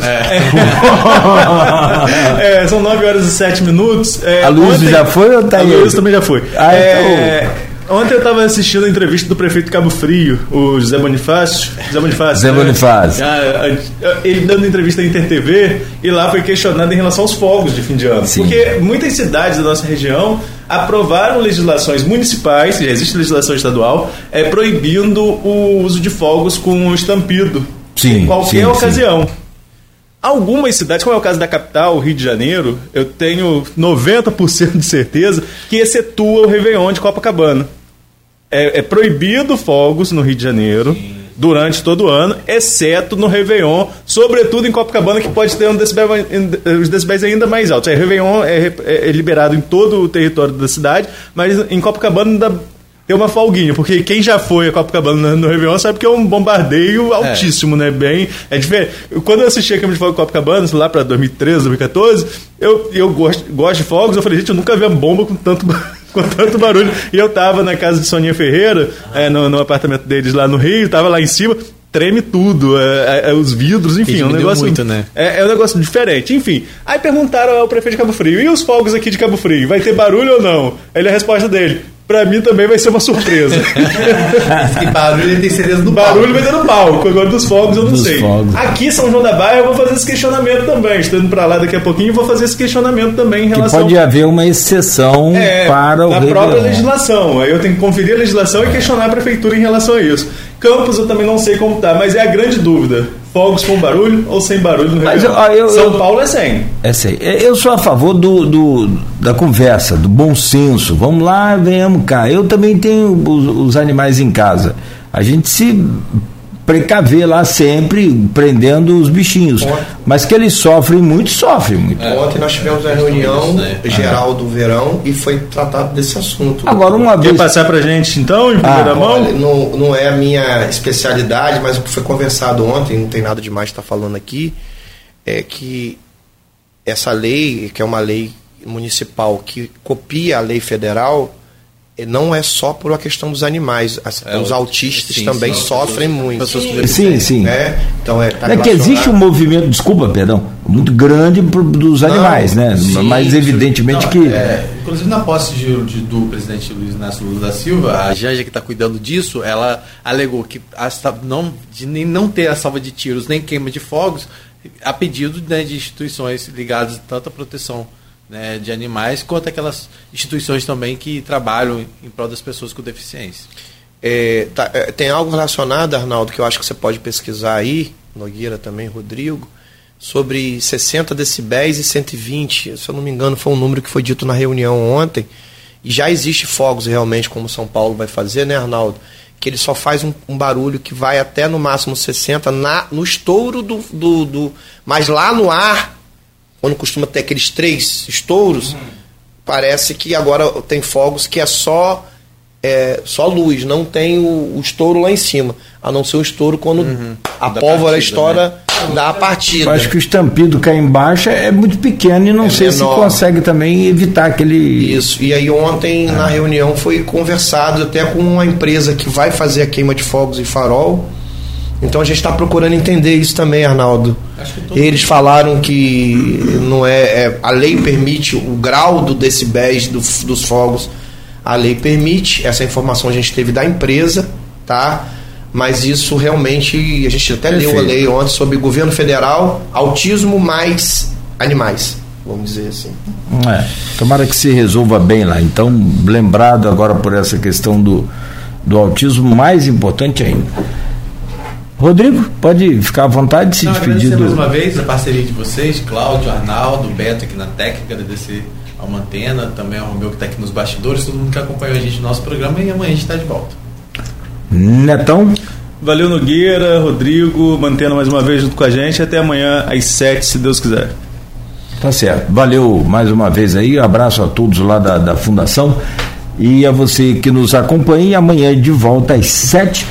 É. é são nove horas e sete minutos. É, a Luz ontem, já foi ou tá A Luz também já foi. Ah, é, então... Ontem eu estava assistindo a entrevista do prefeito Cabo Frio, o José Bonifácio. José Bonifácio. José né? Bonifácio. Ah, ele dando entrevista à InterTV e lá foi questionado em relação aos fogos de fim de ano. Sim. Porque muitas cidades da nossa região aprovaram legislações municipais, já existe legislação estadual, é, proibindo o uso de fogos com estampido sim, em qualquer sim, ocasião. Sim. Algumas cidades, como é o caso da capital, Rio de Janeiro, eu tenho 90% de certeza que excetua o Réveillon de Copacabana. É, é proibido fogos no Rio de Janeiro. Sim durante todo o ano, exceto no Réveillon, sobretudo em Copacabana, que pode ter um decibel, os decibéis ainda mais altos. É, Réveillon é, é, é, liberado em todo o território da cidade, mas em Copacabana ainda tem uma folguinha, porque quem já foi a Copacabana no Réveillon sabe que é um bombardeio altíssimo, é. né? Bem, é diferente. Quando eu assisti a Câmara de Fogo Copacabana, lá para 2013, 2014, eu, eu gosto, gosto de fogos, eu falei, gente, eu nunca vi uma bomba com tanto com tanto barulho. E eu tava na casa de Soninha Ferreira, é, no, no, apartamento deles lá no Rio, tava lá em cima, treme tudo, é, é, é os vidros, enfim, é um negócio. Muito, né? é, é um negócio diferente, enfim. Aí perguntaram ao prefeito de Cabo Frio, e os fogos aqui de Cabo Frio, vai ter barulho ou não? Ele a resposta dele, Pra mim também vai ser uma surpresa. que barulho tem certeza do Barulho vai ter no palco, agora dos fogos eu não dos sei. Fogos. Aqui São João da Barra eu vou fazer esse questionamento também. Estou indo pra lá daqui a pouquinho e vou fazer esse questionamento também em relação. Que pode haver uma exceção é, para o. Na própria legislação. Aí eu tenho que conferir a legislação e questionar a prefeitura em relação a isso. Campos eu também não sei como tá, mas é a grande dúvida. Fogos com barulho ou sem barulho no Mas eu, eu, São eu, Paulo é sem. É sem. Eu sou a favor do, do, da conversa, do bom senso. Vamos lá, venhamos cá. Eu também tenho os, os animais em casa. A gente se precaver lá sempre, prendendo os bichinhos. Ontem. Mas que eles sofrem muito, sofrem muito. É. Ontem nós tivemos a reunião né? geral do verão e foi tratado desse assunto. Agora, uma vez. Quer passar pra gente então, em primeira ah, mão? Olha, não, não é a minha especialidade, mas o que foi conversado ontem, não tem nada demais estar falando aqui, é que essa lei, que é uma lei municipal que copia a lei federal, não é só por uma questão dos animais. As, é, os autistas sim, também sim, sofrem muito. Sim, sim. É, então é, tá é que existe um movimento, desculpa, perdão, muito grande dos animais, não, né? Sim, Mas evidentemente não, que. É, inclusive na posse de, de, do presidente Luiz Inácio Lula da Silva, a Janja que está cuidando disso, ela alegou que a, não, de nem não ter a salva de tiros nem queima de fogos, a pedido né, de instituições ligadas tanto à proteção né, de animais, quanto aquelas instituições também que trabalham em prol das pessoas com deficiência. É, tá, é, tem algo relacionado, Arnaldo, que eu acho que você pode pesquisar aí, Nogueira também, Rodrigo, sobre 60 decibéis e 120. Se eu não me engano, foi um número que foi dito na reunião ontem. E já existe fogos realmente, como São Paulo vai fazer, né, Arnaldo? Que ele só faz um, um barulho que vai até no máximo 60 na, no estouro do, do, do. Mas lá no ar, quando costuma ter aqueles três estouros, uhum. parece que agora tem fogos que é só é, só luz, não tem o, o, estouro lá em cima. A não ser o estouro quando uhum. a da pólvora partida, estoura né? da partida. Eu acho que o estampido cá embaixo é muito pequeno e não é sei menor. se consegue também evitar aquele. Isso. E aí ontem ah. na reunião foi conversado até com uma empresa que vai fazer a queima de fogos e farol. Então a gente está procurando entender isso também, Arnaldo. Eles falaram que não é, é, a lei permite o grau do decibéis do, dos fogos a lei permite, essa informação a gente teve da empresa, tá? Mas isso realmente, a gente até Perfeito. leu a lei ontem sobre governo federal, autismo mais animais, vamos dizer assim. É, tomara que se resolva bem lá. Então, lembrado agora por essa questão do, do autismo, mais importante ainda. Rodrigo, pode ficar à vontade de se Não, despedir. Do... mais uma vez a parceria de vocês, Cláudio, Arnaldo, Beto aqui na técnica, agradecer ao Mantena, também ao Romeu que está aqui nos bastidores, todo mundo que acompanhou a gente no nosso programa e amanhã a gente está de volta. Netão? Valeu Nogueira, Rodrigo, mantendo mais uma vez junto com a gente. Até amanhã às sete, se Deus quiser. Tá certo. Valeu mais uma vez aí. Abraço a todos lá da, da Fundação e a você que nos acompanha. Amanhã de volta às sete.